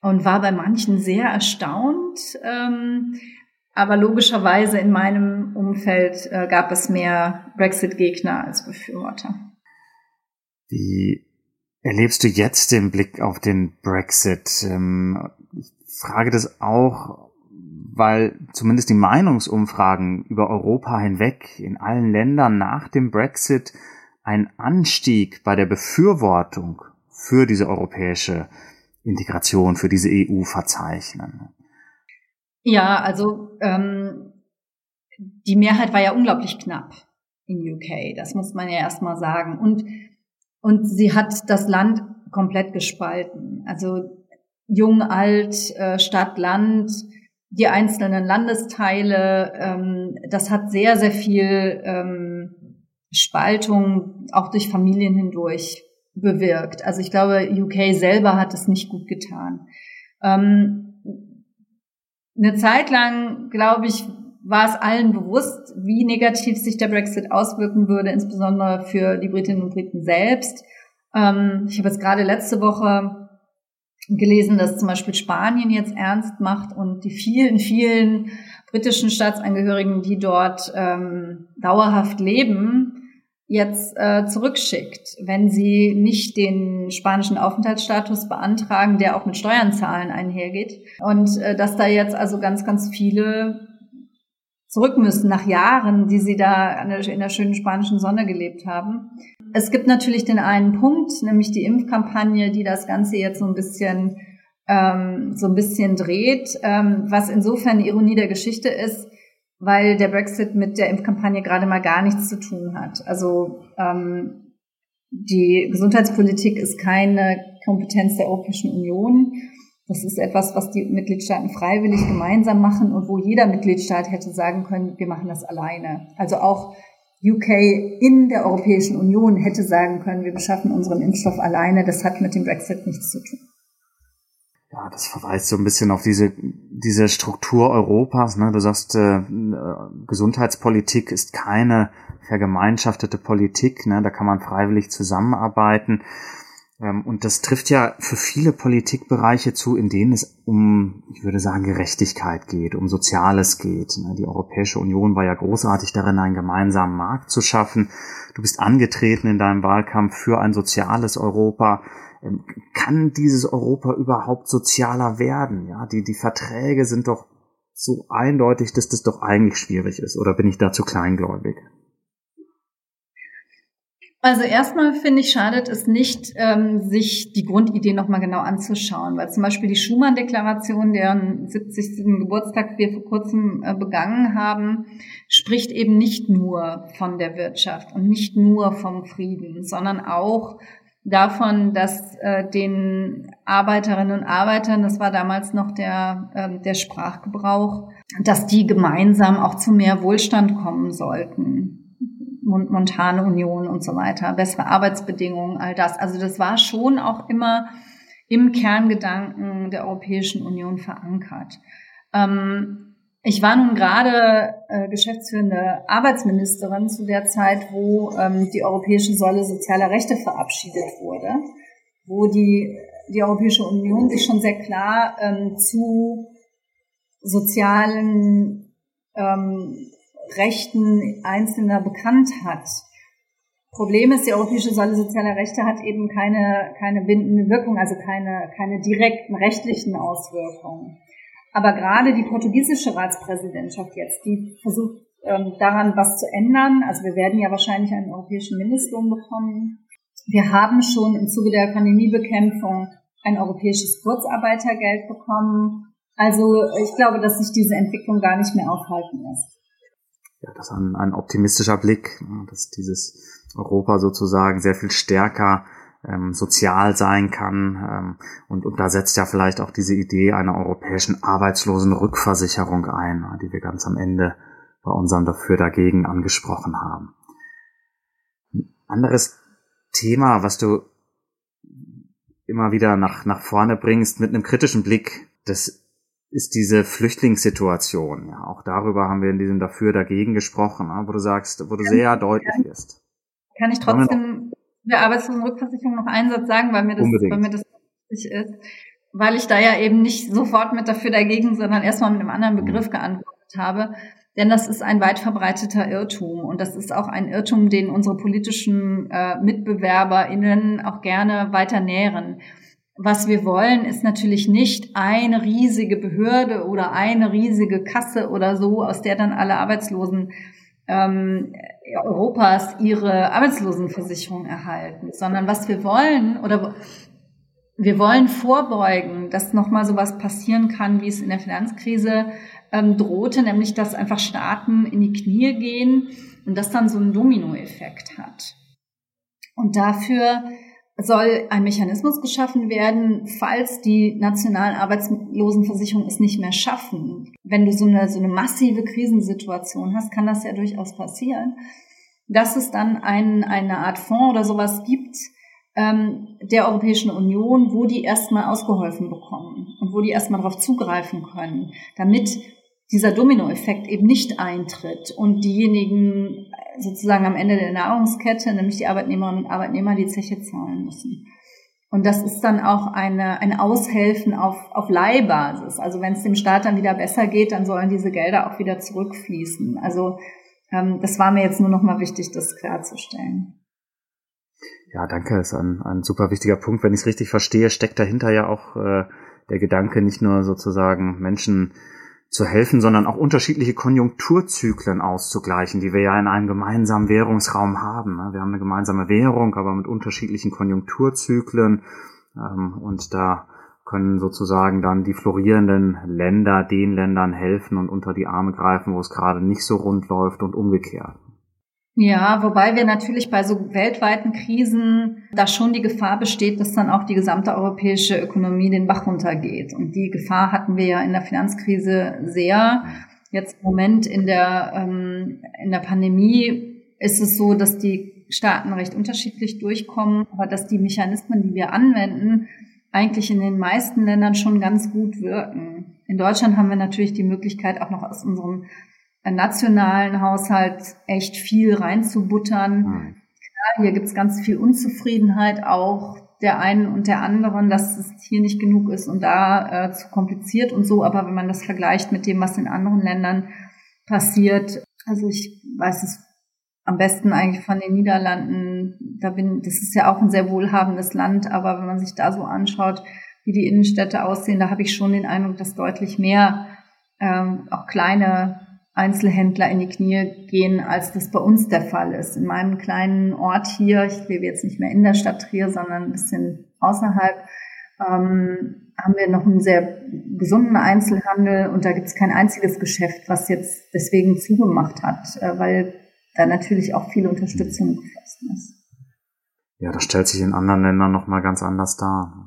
und war bei manchen sehr erstaunt. Ähm, aber logischerweise in meinem Umfeld äh, gab es mehr Brexit-Gegner als Befürworter. Wie erlebst du jetzt den Blick auf den Brexit? Ähm, ich frage das auch, weil zumindest die Meinungsumfragen über Europa hinweg in allen Ländern nach dem Brexit einen Anstieg bei der Befürwortung für diese europäische Integration, für diese EU verzeichnen. Ja, also ähm, die Mehrheit war ja unglaublich knapp in UK, das muss man ja erstmal sagen. Und, und sie hat das Land komplett gespalten. Also jung, alt, äh, Stadt, Land, die einzelnen Landesteile, ähm, das hat sehr, sehr viel ähm, Spaltung auch durch Familien hindurch bewirkt. Also ich glaube, UK selber hat es nicht gut getan. Ähm, eine Zeit lang, glaube ich, war es allen bewusst, wie negativ sich der Brexit auswirken würde, insbesondere für die Britinnen und Briten selbst. Ähm, ich habe jetzt gerade letzte Woche gelesen, dass zum Beispiel Spanien jetzt ernst macht und die vielen, vielen britischen Staatsangehörigen, die dort ähm, dauerhaft leben, jetzt äh, zurückschickt, wenn sie nicht den spanischen Aufenthaltsstatus beantragen, der auch mit Steuern zahlen einhergeht. Und äh, dass da jetzt also ganz, ganz viele zurück müssen nach Jahren, die sie da in der schönen spanischen Sonne gelebt haben. Es gibt natürlich den einen Punkt, nämlich die Impfkampagne, die das Ganze jetzt so ein bisschen ähm, so ein bisschen dreht, ähm, was insofern Ironie der Geschichte ist, weil der Brexit mit der Impfkampagne gerade mal gar nichts zu tun hat. Also ähm, die Gesundheitspolitik ist keine Kompetenz der Europäischen Union. Das ist etwas, was die Mitgliedstaaten freiwillig gemeinsam machen und wo jeder Mitgliedstaat hätte sagen können, wir machen das alleine. Also auch UK in der Europäischen Union hätte sagen können, wir beschaffen unseren Impfstoff alleine. Das hat mit dem Brexit nichts zu tun ja, das verweist so ein bisschen auf diese, diese Struktur Europas. Ne? Du sagst, äh, Gesundheitspolitik ist keine vergemeinschaftete Politik. Ne? Da kann man freiwillig zusammenarbeiten. Ähm, und das trifft ja für viele Politikbereiche zu, in denen es um, ich würde sagen, Gerechtigkeit geht, um Soziales geht. Ne? Die Europäische Union war ja großartig darin, einen gemeinsamen Markt zu schaffen. Du bist angetreten in deinem Wahlkampf für ein soziales Europa kann dieses Europa überhaupt sozialer werden? Ja, die, die Verträge sind doch so eindeutig, dass das doch eigentlich schwierig ist. Oder bin ich da zu kleingläubig? Also erstmal finde ich, schadet es nicht, ähm, sich die Grundidee nochmal genau anzuschauen, weil zum Beispiel die Schumann-Deklaration, deren 70. Geburtstag wir vor kurzem äh, begangen haben, spricht eben nicht nur von der Wirtschaft und nicht nur vom Frieden, sondern auch davon, dass äh, den Arbeiterinnen und Arbeitern, das war damals noch der, äh, der Sprachgebrauch, dass die gemeinsam auch zu mehr Wohlstand kommen sollten. Montane Union und so weiter, bessere Arbeitsbedingungen, all das. Also das war schon auch immer im Kerngedanken der Europäischen Union verankert. Ähm, ich war nun gerade äh, geschäftsführende Arbeitsministerin zu der Zeit, wo ähm, die Europäische Säule sozialer Rechte verabschiedet wurde, wo die, die Europäische Union sich schon sehr klar ähm, zu sozialen ähm, Rechten Einzelner bekannt hat. Problem ist, die Europäische Säule sozialer Rechte hat eben keine, keine bindende Wirkung, also keine, keine direkten rechtlichen Auswirkungen. Aber gerade die portugiesische Ratspräsidentschaft jetzt, die versucht ähm, daran was zu ändern. Also wir werden ja wahrscheinlich einen europäischen Mindestlohn bekommen. Wir haben schon im Zuge der Pandemiebekämpfung ein europäisches Kurzarbeitergeld bekommen. Also ich glaube, dass sich diese Entwicklung gar nicht mehr aufhalten lässt ja, das ist ein, ein optimistischer Blick, dass dieses Europa sozusagen sehr viel stärker ähm, sozial sein kann. Ähm, und, und da setzt ja vielleicht auch diese Idee einer europäischen Arbeitslosenrückversicherung ein, die wir ganz am Ende bei unserem Dafür dagegen angesprochen haben. Ein anderes Thema, was du immer wieder nach, nach vorne bringst mit einem kritischen Blick, das ist diese Flüchtlingssituation. Ja, auch darüber haben wir in diesem Dafür dagegen gesprochen, wo du sagst, wo du sehr ja, deutlich wirst. Kann ich trotzdem der Arbeitslosenrückversicherung noch einen Satz sagen, weil mir das, Unbedingt. weil mir das wichtig ist, weil ich da ja eben nicht sofort mit Dafür dagegen, sondern erstmal mit einem anderen Begriff mhm. geantwortet habe. Denn das ist ein weit verbreiteter Irrtum und das ist auch ein Irrtum, den unsere politischen äh, MitbewerberInnen auch gerne weiter nähren. Was wir wollen, ist natürlich nicht eine riesige Behörde oder eine riesige Kasse oder so, aus der dann alle Arbeitslosen ähm, Europas ihre Arbeitslosenversicherung erhalten, sondern was wir wollen oder wir wollen vorbeugen, dass nochmal sowas passieren kann, wie es in der Finanzkrise ähm, drohte, nämlich dass einfach Staaten in die Knie gehen und das dann so einen Dominoeffekt hat. Und dafür soll ein Mechanismus geschaffen werden, falls die nationalen Arbeitslosenversicherungen es nicht mehr schaffen. Wenn du so eine, so eine massive Krisensituation hast, kann das ja durchaus passieren, dass es dann ein, eine Art Fonds oder sowas gibt, ähm, der Europäischen Union, wo die erstmal ausgeholfen bekommen und wo die erstmal darauf zugreifen können, damit dieser Dominoeffekt eben nicht eintritt und diejenigen sozusagen am Ende der Nahrungskette, nämlich die Arbeitnehmerinnen und Arbeitnehmer, die Zeche zahlen müssen. Und das ist dann auch eine, ein Aushelfen auf, auf Leihbasis. Also wenn es dem Staat dann wieder besser geht, dann sollen diese Gelder auch wieder zurückfließen. Also ähm, das war mir jetzt nur noch mal wichtig, das klarzustellen. Ja, danke. Das ist ein, ein super wichtiger Punkt. Wenn ich es richtig verstehe, steckt dahinter ja auch äh, der Gedanke, nicht nur sozusagen Menschen zu helfen, sondern auch unterschiedliche Konjunkturzyklen auszugleichen, die wir ja in einem gemeinsamen Währungsraum haben. Ne? Wir haben eine gemeinsame Währung, aber mit unterschiedlichen Konjunkturzyklen. Ähm, und da können sozusagen dann die florierenden Länder den Ländern helfen und unter die Arme greifen, wo es gerade nicht so rund läuft und umgekehrt. Ja, wobei wir natürlich bei so weltweiten Krisen da schon die Gefahr besteht, dass dann auch die gesamte europäische Ökonomie den Bach runtergeht. Und die Gefahr hatten wir ja in der Finanzkrise sehr. Jetzt im Moment in der, ähm, in der Pandemie ist es so, dass die Staaten recht unterschiedlich durchkommen, aber dass die Mechanismen, die wir anwenden, eigentlich in den meisten Ländern schon ganz gut wirken. In Deutschland haben wir natürlich die Möglichkeit, auch noch aus unserem nationalen Haushalt echt viel reinzubuttern. Mhm. Klar, hier gibt's ganz viel Unzufriedenheit auch der einen und der anderen, dass es hier nicht genug ist und da äh, zu kompliziert und so. Aber wenn man das vergleicht mit dem, was in anderen Ländern passiert, also ich weiß es am besten eigentlich von den Niederlanden. Da bin, das ist ja auch ein sehr wohlhabendes Land, aber wenn man sich da so anschaut, wie die Innenstädte aussehen, da habe ich schon den Eindruck, dass deutlich mehr ähm, auch kleine Einzelhändler in die Knie gehen, als das bei uns der Fall ist. In meinem kleinen Ort hier, ich lebe jetzt nicht mehr in der Stadt Trier, sondern ein bisschen außerhalb, ähm, haben wir noch einen sehr gesunden Einzelhandel und da gibt es kein einziges Geschäft, was jetzt deswegen zugemacht hat, äh, weil da natürlich auch viel Unterstützung geflossen ist. Ja, das stellt sich in anderen Ländern nochmal ganz anders dar.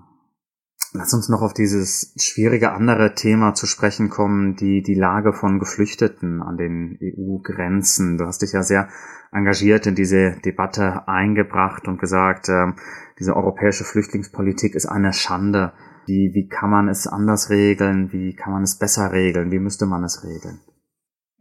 Lass uns noch auf dieses schwierige andere Thema zu sprechen kommen, die, die Lage von Geflüchteten an den EU-Grenzen. Du hast dich ja sehr engagiert in diese Debatte eingebracht und gesagt, äh, diese europäische Flüchtlingspolitik ist eine Schande. Wie, wie kann man es anders regeln? Wie kann man es besser regeln? Wie müsste man es regeln?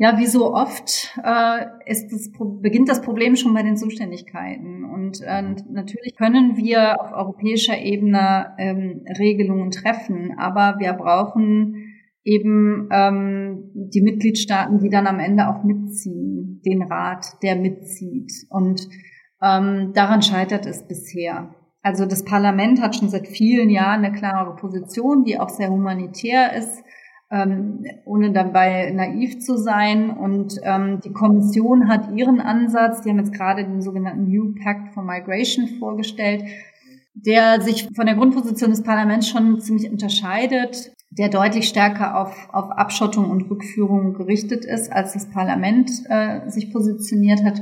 Ja, wie so oft äh, ist das, beginnt das Problem schon bei den Zuständigkeiten. Und äh, natürlich können wir auf europäischer Ebene ähm, Regelungen treffen, aber wir brauchen eben ähm, die Mitgliedstaaten, die dann am Ende auch mitziehen, den Rat, der mitzieht. Und ähm, daran scheitert es bisher. Also das Parlament hat schon seit vielen Jahren eine klare Position, die auch sehr humanitär ist ähm, ohne dabei naiv zu sein. Und ähm, die Kommission hat ihren Ansatz, die haben jetzt gerade den sogenannten New Pact for Migration vorgestellt, der sich von der Grundposition des Parlaments schon ziemlich unterscheidet, der deutlich stärker auf, auf Abschottung und Rückführung gerichtet ist, als das Parlament äh, sich positioniert hat.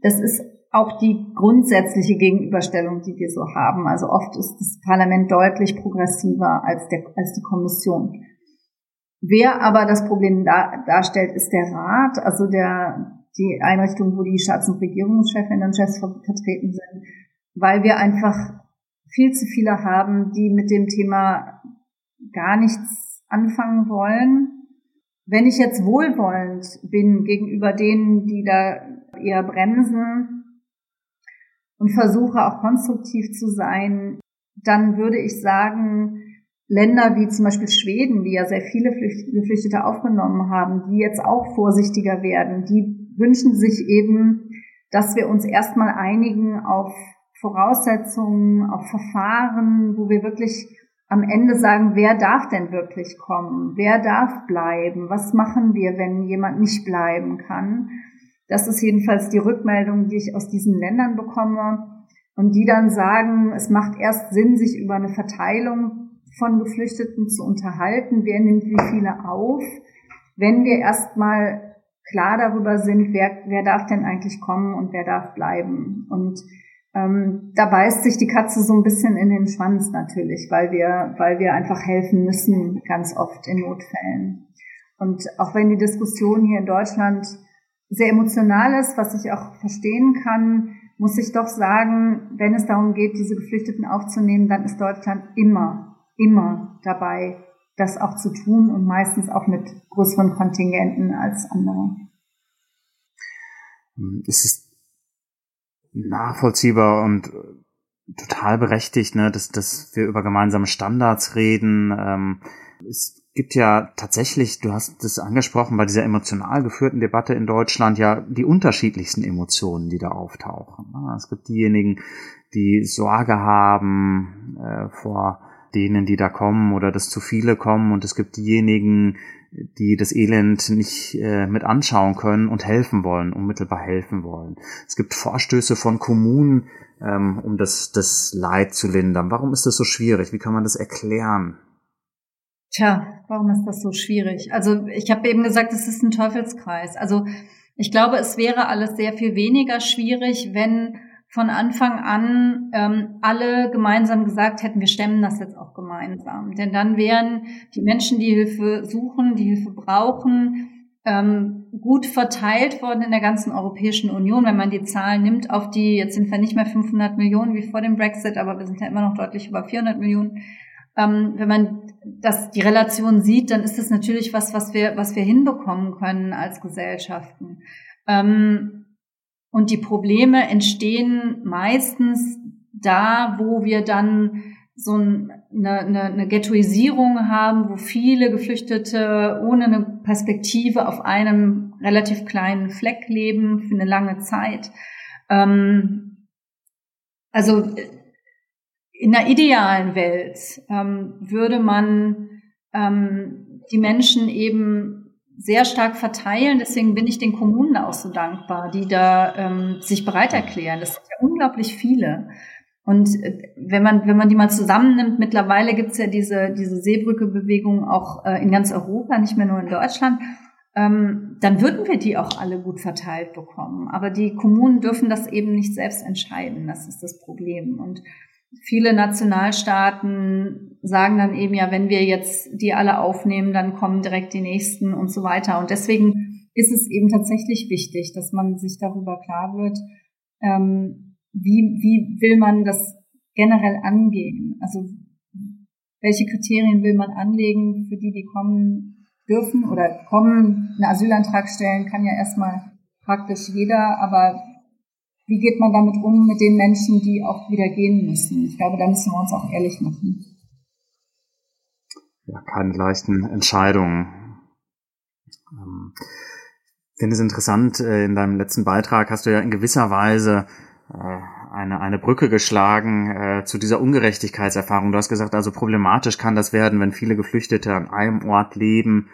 Das ist auch die grundsätzliche Gegenüberstellung, die wir so haben. Also oft ist das Parlament deutlich progressiver als, der, als die Kommission. Wer aber das Problem da, darstellt, ist der Rat, also der, die Einrichtung, wo die Staats- und Regierungschefinnen und Chefs vertreten sind, weil wir einfach viel zu viele haben, die mit dem Thema gar nichts anfangen wollen. Wenn ich jetzt wohlwollend bin gegenüber denen, die da eher bremsen und versuche auch konstruktiv zu sein, dann würde ich sagen, Länder wie zum Beispiel Schweden, die ja sehr viele Geflüchtete aufgenommen haben, die jetzt auch vorsichtiger werden, die wünschen sich eben, dass wir uns erstmal einigen auf Voraussetzungen, auf Verfahren, wo wir wirklich am Ende sagen, wer darf denn wirklich kommen? Wer darf bleiben? Was machen wir, wenn jemand nicht bleiben kann? Das ist jedenfalls die Rückmeldung, die ich aus diesen Ländern bekomme. Und die dann sagen, es macht erst Sinn, sich über eine Verteilung von Geflüchteten zu unterhalten, wer nimmt wie viele auf, wenn wir erstmal klar darüber sind, wer, wer darf denn eigentlich kommen und wer darf bleiben. Und ähm, da beißt sich die Katze so ein bisschen in den Schwanz natürlich, weil wir, weil wir einfach helfen müssen, ganz oft in Notfällen. Und auch wenn die Diskussion hier in Deutschland sehr emotional ist, was ich auch verstehen kann, muss ich doch sagen, wenn es darum geht, diese Geflüchteten aufzunehmen, dann ist Deutschland immer immer dabei, das auch zu tun und meistens auch mit größeren Kontingenten als andere. Es ist nachvollziehbar und total berechtigt, ne, dass, dass wir über gemeinsame Standards reden. Ähm, es gibt ja tatsächlich, du hast das angesprochen, bei dieser emotional geführten Debatte in Deutschland ja die unterschiedlichsten Emotionen, die da auftauchen. Es gibt diejenigen, die Sorge haben äh, vor denen, die da kommen oder dass zu viele kommen und es gibt diejenigen, die das Elend nicht äh, mit anschauen können und helfen wollen, unmittelbar helfen wollen. Es gibt Vorstöße von Kommunen, ähm, um das, das Leid zu lindern. Warum ist das so schwierig? Wie kann man das erklären? Tja, warum ist das so schwierig? Also ich habe eben gesagt, es ist ein Teufelskreis. Also ich glaube, es wäre alles sehr viel weniger schwierig, wenn von Anfang an ähm, alle gemeinsam gesagt hätten, wir stemmen das jetzt auch gemeinsam. Denn dann wären die Menschen, die Hilfe suchen, die Hilfe brauchen, ähm, gut verteilt worden in der ganzen Europäischen Union, wenn man die Zahlen nimmt, auf die, jetzt sind wir nicht mehr 500 Millionen wie vor dem Brexit, aber wir sind ja immer noch deutlich über 400 Millionen. Ähm, wenn man das, die Relation sieht, dann ist das natürlich was, was wir, was wir hinbekommen können als Gesellschaften. Ähm, und die Probleme entstehen meistens da, wo wir dann so eine, eine, eine Ghettoisierung haben, wo viele Geflüchtete ohne eine Perspektive auf einem relativ kleinen Fleck leben für eine lange Zeit. Ähm, also in einer idealen Welt ähm, würde man ähm, die Menschen eben sehr stark verteilen. Deswegen bin ich den Kommunen auch so dankbar, die da ähm, sich bereit erklären. Das sind ja unglaublich viele. Und äh, wenn man, wenn man die mal zusammennimmt, mittlerweile gibt's ja diese, diese Seebrücke-Bewegung auch äh, in ganz Europa, nicht mehr nur in Deutschland, ähm, dann würden wir die auch alle gut verteilt bekommen. Aber die Kommunen dürfen das eben nicht selbst entscheiden. Das ist das Problem. Und viele Nationalstaaten sagen dann eben ja, wenn wir jetzt die alle aufnehmen, dann kommen direkt die nächsten und so weiter. Und deswegen ist es eben tatsächlich wichtig, dass man sich darüber klar wird, ähm, wie, wie will man das generell angehen? Also welche Kriterien will man anlegen, für die, die kommen dürfen oder kommen, einen Asylantrag stellen, kann ja erstmal praktisch jeder, aber wie geht man damit um mit den Menschen, die auch wieder gehen müssen? Ich glaube, da müssen wir uns auch ehrlich machen. Ja, keine leichten Entscheidungen. Ähm, ich finde es interessant, äh, in deinem letzten Beitrag hast du ja in gewisser Weise eine, eine Brücke geschlagen äh, zu dieser Ungerechtigkeitserfahrung. Du hast gesagt, also problematisch kann das werden, wenn viele Geflüchtete an einem Ort leben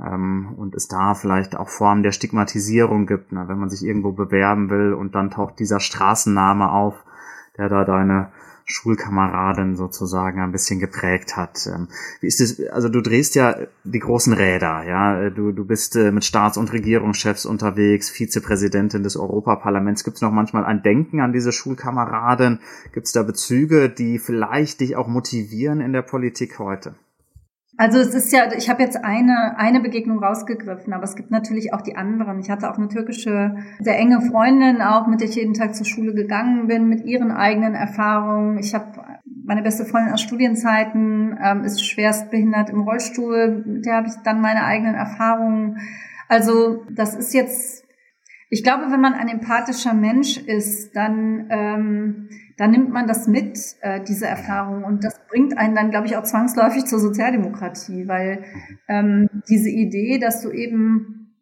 ähm, und es da vielleicht auch Formen der Stigmatisierung gibt, ne? wenn man sich irgendwo bewerben will und dann taucht dieser Straßenname auf, der da deine Schulkameradin sozusagen ein bisschen geprägt hat. Ähm, wie ist es, also du drehst ja die großen Räder, ja, du, du bist äh, mit Staats- und Regierungschefs unterwegs, Vizepräsidentin des Europaparlaments. Gibt es noch manchmal ein Denken an diese Schulkameradin? Gibt es da Bezüge, die vielleicht dich auch motivieren in der Politik heute? Also es ist ja, ich habe jetzt eine, eine Begegnung rausgegriffen, aber es gibt natürlich auch die anderen. Ich hatte auch eine türkische, sehr enge Freundin, auch mit der ich jeden Tag zur Schule gegangen bin, mit ihren eigenen Erfahrungen. Ich habe meine beste Freundin aus Studienzeiten, ähm, ist schwerst behindert im Rollstuhl, mit der habe ich dann meine eigenen Erfahrungen. Also das ist jetzt, ich glaube, wenn man ein empathischer Mensch ist, dann ähm, dann nimmt man das mit, äh, diese Erfahrung. Und das bringt einen dann, glaube ich, auch zwangsläufig zur Sozialdemokratie, weil ähm, diese Idee, dass du eben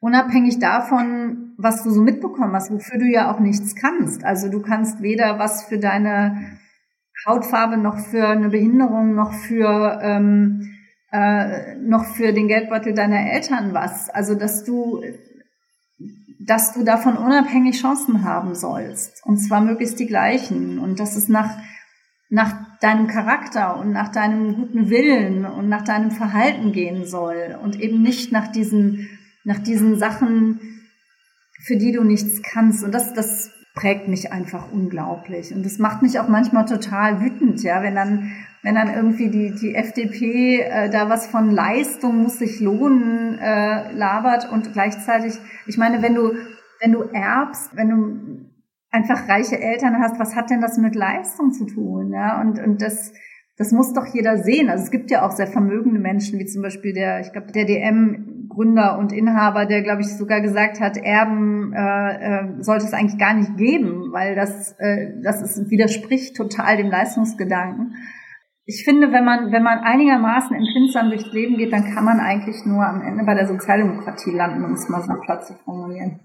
unabhängig davon, was du so mitbekommen hast, wofür du ja auch nichts kannst. Also du kannst weder was für deine Hautfarbe noch für eine Behinderung noch für ähm, äh, noch für den Geldbeutel deiner Eltern was. Also dass du dass du davon unabhängig Chancen haben sollst. Und zwar möglichst die gleichen. Und dass es nach, nach deinem Charakter und nach deinem guten Willen und nach deinem Verhalten gehen soll. Und eben nicht nach diesen, nach diesen Sachen, für die du nichts kannst. Und das, das prägt mich einfach unglaublich. Und das macht mich auch manchmal total wütend, ja, wenn dann wenn dann irgendwie die, die FDP äh, da was von Leistung muss sich lohnen äh, labert und gleichzeitig, ich meine, wenn du, wenn du erbst, wenn du einfach reiche Eltern hast, was hat denn das mit Leistung zu tun? Ja? Und, und das, das muss doch jeder sehen. Also es gibt ja auch sehr vermögende Menschen, wie zum Beispiel der, ich glaube, der DM-Gründer und Inhaber, der, glaube ich, sogar gesagt hat, Erben äh, äh, sollte es eigentlich gar nicht geben, weil das, äh, das ist, widerspricht total dem Leistungsgedanken ich finde, wenn man, wenn man einigermaßen empfindsam durchs Leben geht, dann kann man eigentlich nur am Ende bei der Sozialdemokratie landen, um es mal so platt zu formulieren.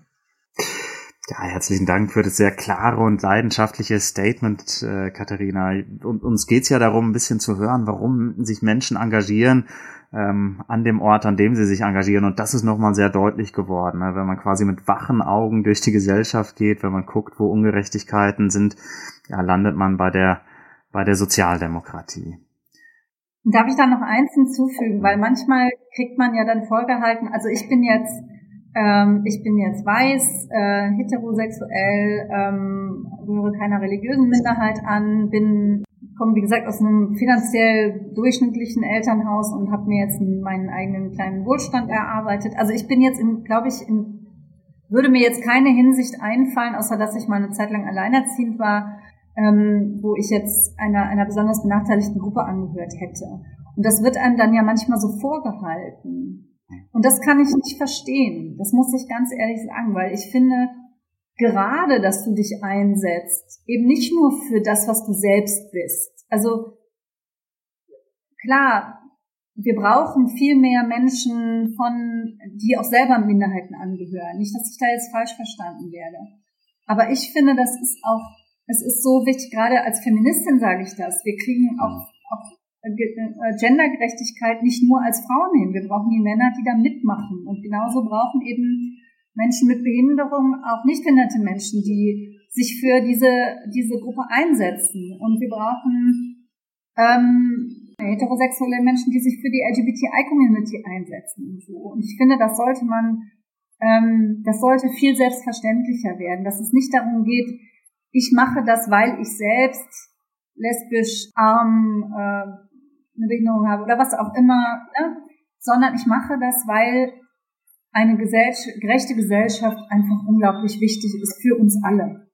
Ja, herzlichen Dank für das sehr klare und leidenschaftliche Statement, äh, Katharina. Und uns geht's ja darum, ein bisschen zu hören, warum sich Menschen engagieren ähm, an dem Ort, an dem sie sich engagieren. Und das ist nochmal sehr deutlich geworden. Ne? Wenn man quasi mit wachen Augen durch die Gesellschaft geht, wenn man guckt, wo Ungerechtigkeiten sind, ja, landet man bei der bei der Sozialdemokratie. Darf ich da noch eins hinzufügen? Weil manchmal kriegt man ja dann vorgehalten, also ich bin jetzt, ähm, ich bin jetzt weiß, äh, heterosexuell, ähm, gehöre keiner religiösen Minderheit an, bin, komme wie gesagt aus einem finanziell durchschnittlichen Elternhaus und habe mir jetzt meinen eigenen kleinen Wohlstand erarbeitet. Also ich bin jetzt, glaube ich, in, würde mir jetzt keine Hinsicht einfallen, außer dass ich mal eine Zeit lang alleinerziehend war, ähm, wo ich jetzt einer, einer besonders benachteiligten Gruppe angehört hätte. Und das wird einem dann ja manchmal so vorgehalten. Und das kann ich nicht verstehen. Das muss ich ganz ehrlich sagen, weil ich finde, gerade, dass du dich einsetzt, eben nicht nur für das, was du selbst bist. Also klar, wir brauchen viel mehr Menschen von, die auch selber Minderheiten angehören. Nicht, dass ich da jetzt falsch verstanden werde. Aber ich finde, das ist auch es ist so wichtig, gerade als Feministin sage ich das. Wir kriegen auch, auch Gendergerechtigkeit nicht nur als Frauen hin. Wir brauchen die Männer, die da mitmachen. Und genauso brauchen eben Menschen mit Behinderung auch nicht behinderte Menschen, die sich für diese, diese Gruppe einsetzen. Und wir brauchen ähm, heterosexuelle Menschen, die sich für die LGBTI-Community einsetzen und so. Und ich finde, das sollte man, ähm, das sollte viel selbstverständlicher werden, dass es nicht darum geht, ich mache das, weil ich selbst lesbisch, arm, äh, eine Behinderung habe oder was auch immer, ne? sondern ich mache das, weil eine Gesellschaft, gerechte Gesellschaft einfach unglaublich wichtig ist für uns alle.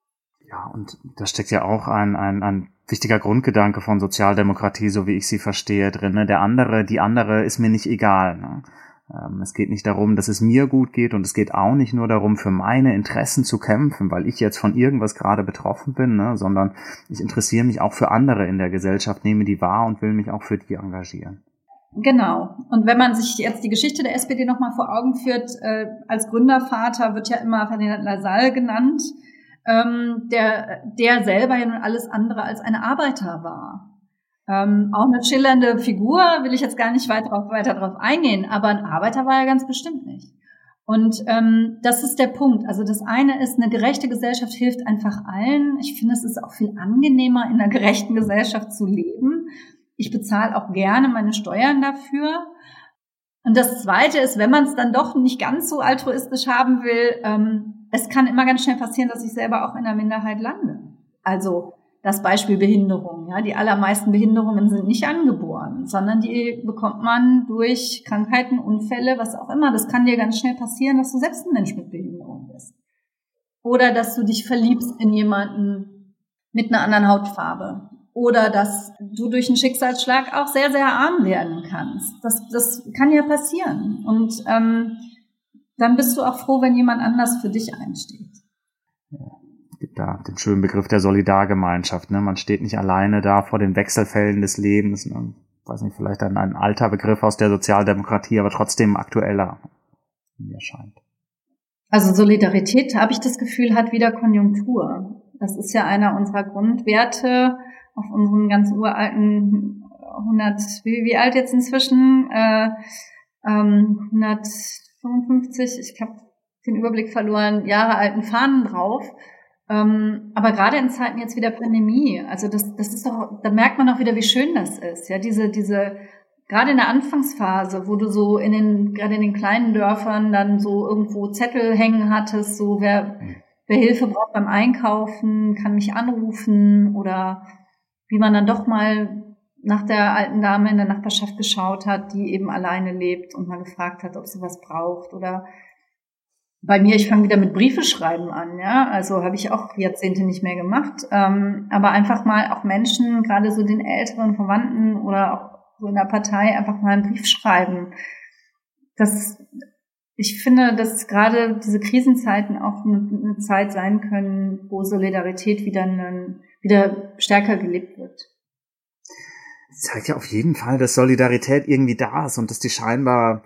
Ja, und da steckt ja auch ein, ein, ein wichtiger Grundgedanke von Sozialdemokratie, so wie ich sie verstehe, drin. Ne? Der andere, die andere ist mir nicht egal. Ne? Ähm, es geht nicht darum, dass es mir gut geht und es geht auch nicht nur darum, für meine Interessen zu kämpfen, weil ich jetzt von irgendwas gerade betroffen bin, ne? sondern ich interessiere mich auch für andere in der Gesellschaft, nehme die wahr und will mich auch für die engagieren. Genau. Und wenn man sich jetzt die Geschichte der SPD nochmal vor Augen führt, äh, als Gründervater wird ja immer Ferdinand Lassalle genannt, ähm, der, der selber ja nun alles andere als ein Arbeiter war. Ähm, auch eine schillernde Figur, will ich jetzt gar nicht weiter drauf, weiter drauf eingehen, aber ein Arbeiter war er ganz bestimmt nicht. Und ähm, das ist der Punkt. Also das eine ist, eine gerechte Gesellschaft hilft einfach allen. Ich finde, es ist auch viel angenehmer, in einer gerechten Gesellschaft zu leben. Ich bezahle auch gerne meine Steuern dafür. Und das Zweite ist, wenn man es dann doch nicht ganz so altruistisch haben will, ähm, es kann immer ganz schnell passieren, dass ich selber auch in der Minderheit lande. Also das Beispiel Behinderung. Ja, die allermeisten Behinderungen sind nicht angeboren, sondern die bekommt man durch Krankheiten, Unfälle, was auch immer. Das kann dir ganz schnell passieren, dass du selbst ein Mensch mit Behinderung bist. Oder dass du dich verliebst in jemanden mit einer anderen Hautfarbe. Oder dass du durch einen Schicksalsschlag auch sehr, sehr arm werden kannst. Das, das kann ja passieren. Und ähm, dann bist du auch froh, wenn jemand anders für dich einsteht gibt da den schönen Begriff der Solidargemeinschaft. Ne? Man steht nicht alleine da vor den Wechselfällen des Lebens. Ne? Weiß nicht, vielleicht ein, ein alter Begriff aus der Sozialdemokratie, aber trotzdem aktueller, mir scheint. Also Solidarität, habe ich das Gefühl, hat wieder Konjunktur. Das ist ja einer unserer Grundwerte auf unseren ganz uralten 100, wie, wie alt jetzt inzwischen? Äh, ähm, 155, ich habe den Überblick verloren, Jahre alten Fahnen drauf. Ähm, aber gerade in Zeiten jetzt wieder Pandemie, also das, das ist doch, da merkt man auch wieder, wie schön das ist. Ja, diese, diese, gerade in der Anfangsphase, wo du so in den, gerade in den kleinen Dörfern dann so irgendwo Zettel hängen hattest, so wer, wer Hilfe braucht beim Einkaufen, kann mich anrufen oder wie man dann doch mal nach der alten Dame in der Nachbarschaft geschaut hat, die eben alleine lebt und mal gefragt hat, ob sie was braucht oder bei mir, ich fange wieder mit Briefe schreiben an, ja. Also habe ich auch Jahrzehnte nicht mehr gemacht. Ähm, aber einfach mal auch Menschen, gerade so den älteren Verwandten oder auch so in der Partei, einfach mal einen Brief schreiben. Das, ich finde, dass gerade diese Krisenzeiten auch eine, eine Zeit sein können, wo Solidarität wieder, einen, wieder stärker gelebt wird. Zeigt ja auf jeden Fall, dass Solidarität irgendwie da ist und dass die scheinbar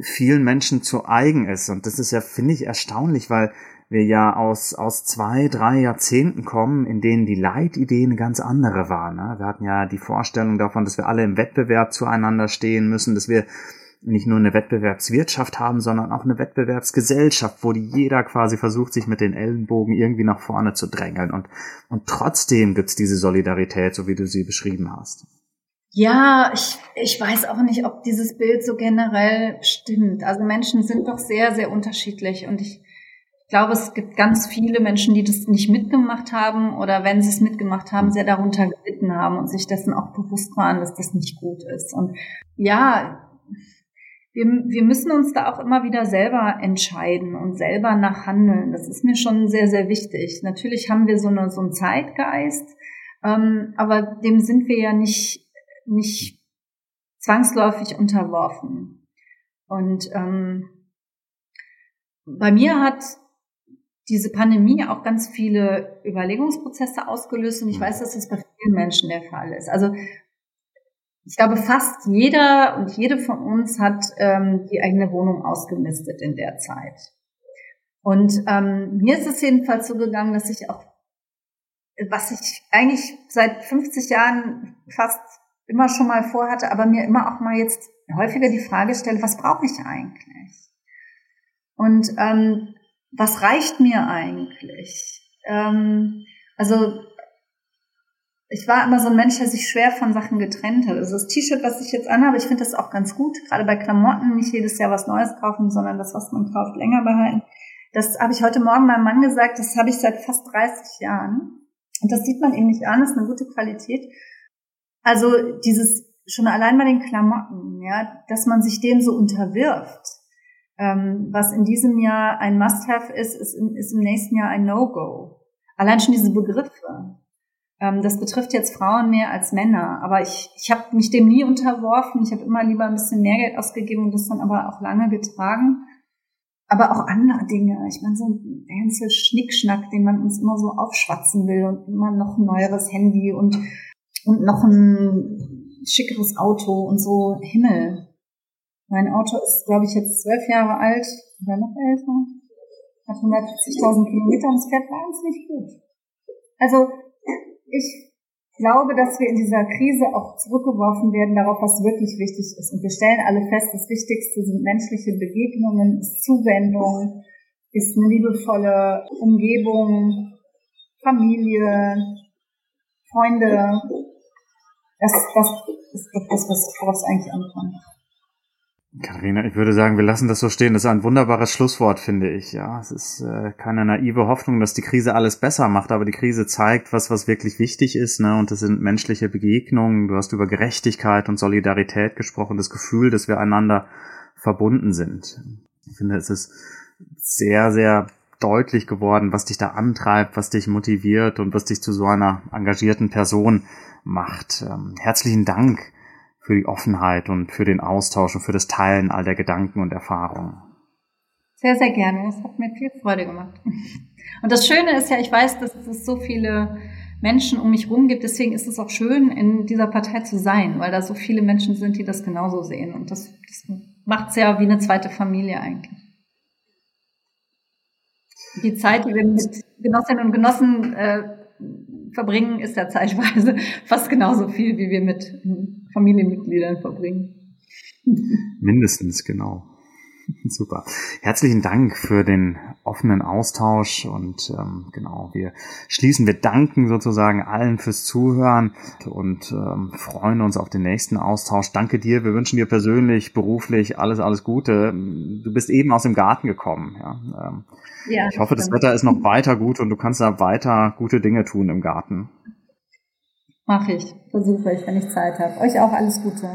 vielen Menschen zu eigen ist. Und das ist ja, finde ich, erstaunlich, weil wir ja aus, aus zwei, drei Jahrzehnten kommen, in denen die Leitidee eine ganz andere war. Ne? Wir hatten ja die Vorstellung davon, dass wir alle im Wettbewerb zueinander stehen müssen, dass wir nicht nur eine Wettbewerbswirtschaft haben, sondern auch eine Wettbewerbsgesellschaft, wo jeder quasi versucht, sich mit den Ellenbogen irgendwie nach vorne zu drängeln. Und, und trotzdem gibt's diese Solidarität, so wie du sie beschrieben hast. Ja, ich, ich weiß auch nicht, ob dieses Bild so generell stimmt. Also Menschen sind doch sehr, sehr unterschiedlich und ich glaube, es gibt ganz viele Menschen, die das nicht mitgemacht haben oder wenn sie es mitgemacht haben, sehr darunter gelitten haben und sich dessen auch bewusst waren, dass das nicht gut ist. Und ja, wir, wir müssen uns da auch immer wieder selber entscheiden und selber nachhandeln. Das ist mir schon sehr, sehr wichtig. Natürlich haben wir so, eine, so einen Zeitgeist, ähm, aber dem sind wir ja nicht nicht zwangsläufig unterworfen. Und ähm, bei mir hat diese Pandemie auch ganz viele Überlegungsprozesse ausgelöst und ich weiß, dass das bei vielen Menschen der Fall ist. Also ich glaube, fast jeder und jede von uns hat ähm, die eigene Wohnung ausgemistet in der Zeit. Und ähm, mir ist es jedenfalls so gegangen, dass ich auch, was ich eigentlich seit 50 Jahren fast immer schon mal vorhatte, aber mir immer auch mal jetzt häufiger die Frage stelle, was brauche ich eigentlich? Und ähm, was reicht mir eigentlich? Ähm, also ich war immer so ein Mensch, der sich schwer von Sachen getrennt hat. Also das T-Shirt, was ich jetzt anhabe, ich finde das auch ganz gut. Gerade bei Klamotten nicht jedes Jahr was Neues kaufen, sondern das, was man kauft, länger behalten. Das habe ich heute Morgen meinem Mann gesagt, das habe ich seit fast 30 Jahren. Und das sieht man eben nicht an, das ist eine gute Qualität. Also dieses schon allein bei den Klamotten, ja, dass man sich dem so unterwirft. Ähm, was in diesem Jahr ein Must-have ist, ist, ist im nächsten Jahr ein No-Go. Allein schon diese Begriffe. Ähm, das betrifft jetzt Frauen mehr als Männer, aber ich, ich habe mich dem nie unterworfen. Ich habe immer lieber ein bisschen mehr Geld ausgegeben und das dann aber auch lange getragen. Aber auch andere Dinge. Ich meine, so ein ganzer Schnickschnack, den man uns immer so aufschwatzen will und immer noch ein neueres Handy und, und noch ein schickeres Auto und so. Himmel. Mein Auto ist, glaube ich, jetzt zwölf Jahre alt oder noch älter. Hat 140.000 Kilometer und es fährt wahnsinnig gut. Also ich glaube, dass wir in dieser Krise auch zurückgeworfen werden darauf, was wirklich wichtig ist. Und wir stellen alle fest, das Wichtigste sind menschliche Begegnungen, ist Zuwendung, ist eine liebevolle Umgebung, Familie, Freunde. Das, das ist das, was, es eigentlich ankommt. Katharina, ich würde sagen, wir lassen das so stehen. Das ist ein wunderbares Schlusswort, finde ich. Ja, es ist äh, keine naive Hoffnung, dass die Krise alles besser macht, aber die Krise zeigt, was was wirklich wichtig ist, ne? Und das sind menschliche Begegnungen. Du hast über Gerechtigkeit und Solidarität gesprochen, das Gefühl, dass wir einander verbunden sind. Ich finde, es ist sehr, sehr deutlich geworden, was dich da antreibt, was dich motiviert und was dich zu so einer engagierten Person macht. Ähm, herzlichen Dank für die Offenheit und für den Austausch und für das Teilen all der Gedanken und Erfahrungen. Sehr, sehr gerne. Es hat mir viel Freude gemacht. Und das Schöne ist ja, ich weiß, dass es so viele Menschen um mich rum gibt. Deswegen ist es auch schön, in dieser Partei zu sein, weil da so viele Menschen sind, die das genauso sehen. Und das, das macht es ja wie eine zweite Familie eigentlich. Die Zeit, die wir mit Genossinnen und Genossen äh, verbringen, ist ja zeitweise fast genauso viel, wie wir mit Familienmitgliedern verbringen. Mindestens, genau. Super. Herzlichen Dank für den offenen Austausch und ähm, genau, wir schließen, wir danken sozusagen allen fürs Zuhören und ähm, freuen uns auf den nächsten Austausch. Danke dir, wir wünschen dir persönlich, beruflich alles, alles Gute. Du bist eben aus dem Garten gekommen. Ja, ähm, ja ich hoffe, das Wetter ist noch weiter gut und du kannst da weiter gute Dinge tun im Garten. Mache ich, versuche ich, wenn ich Zeit habe. Euch auch alles Gute.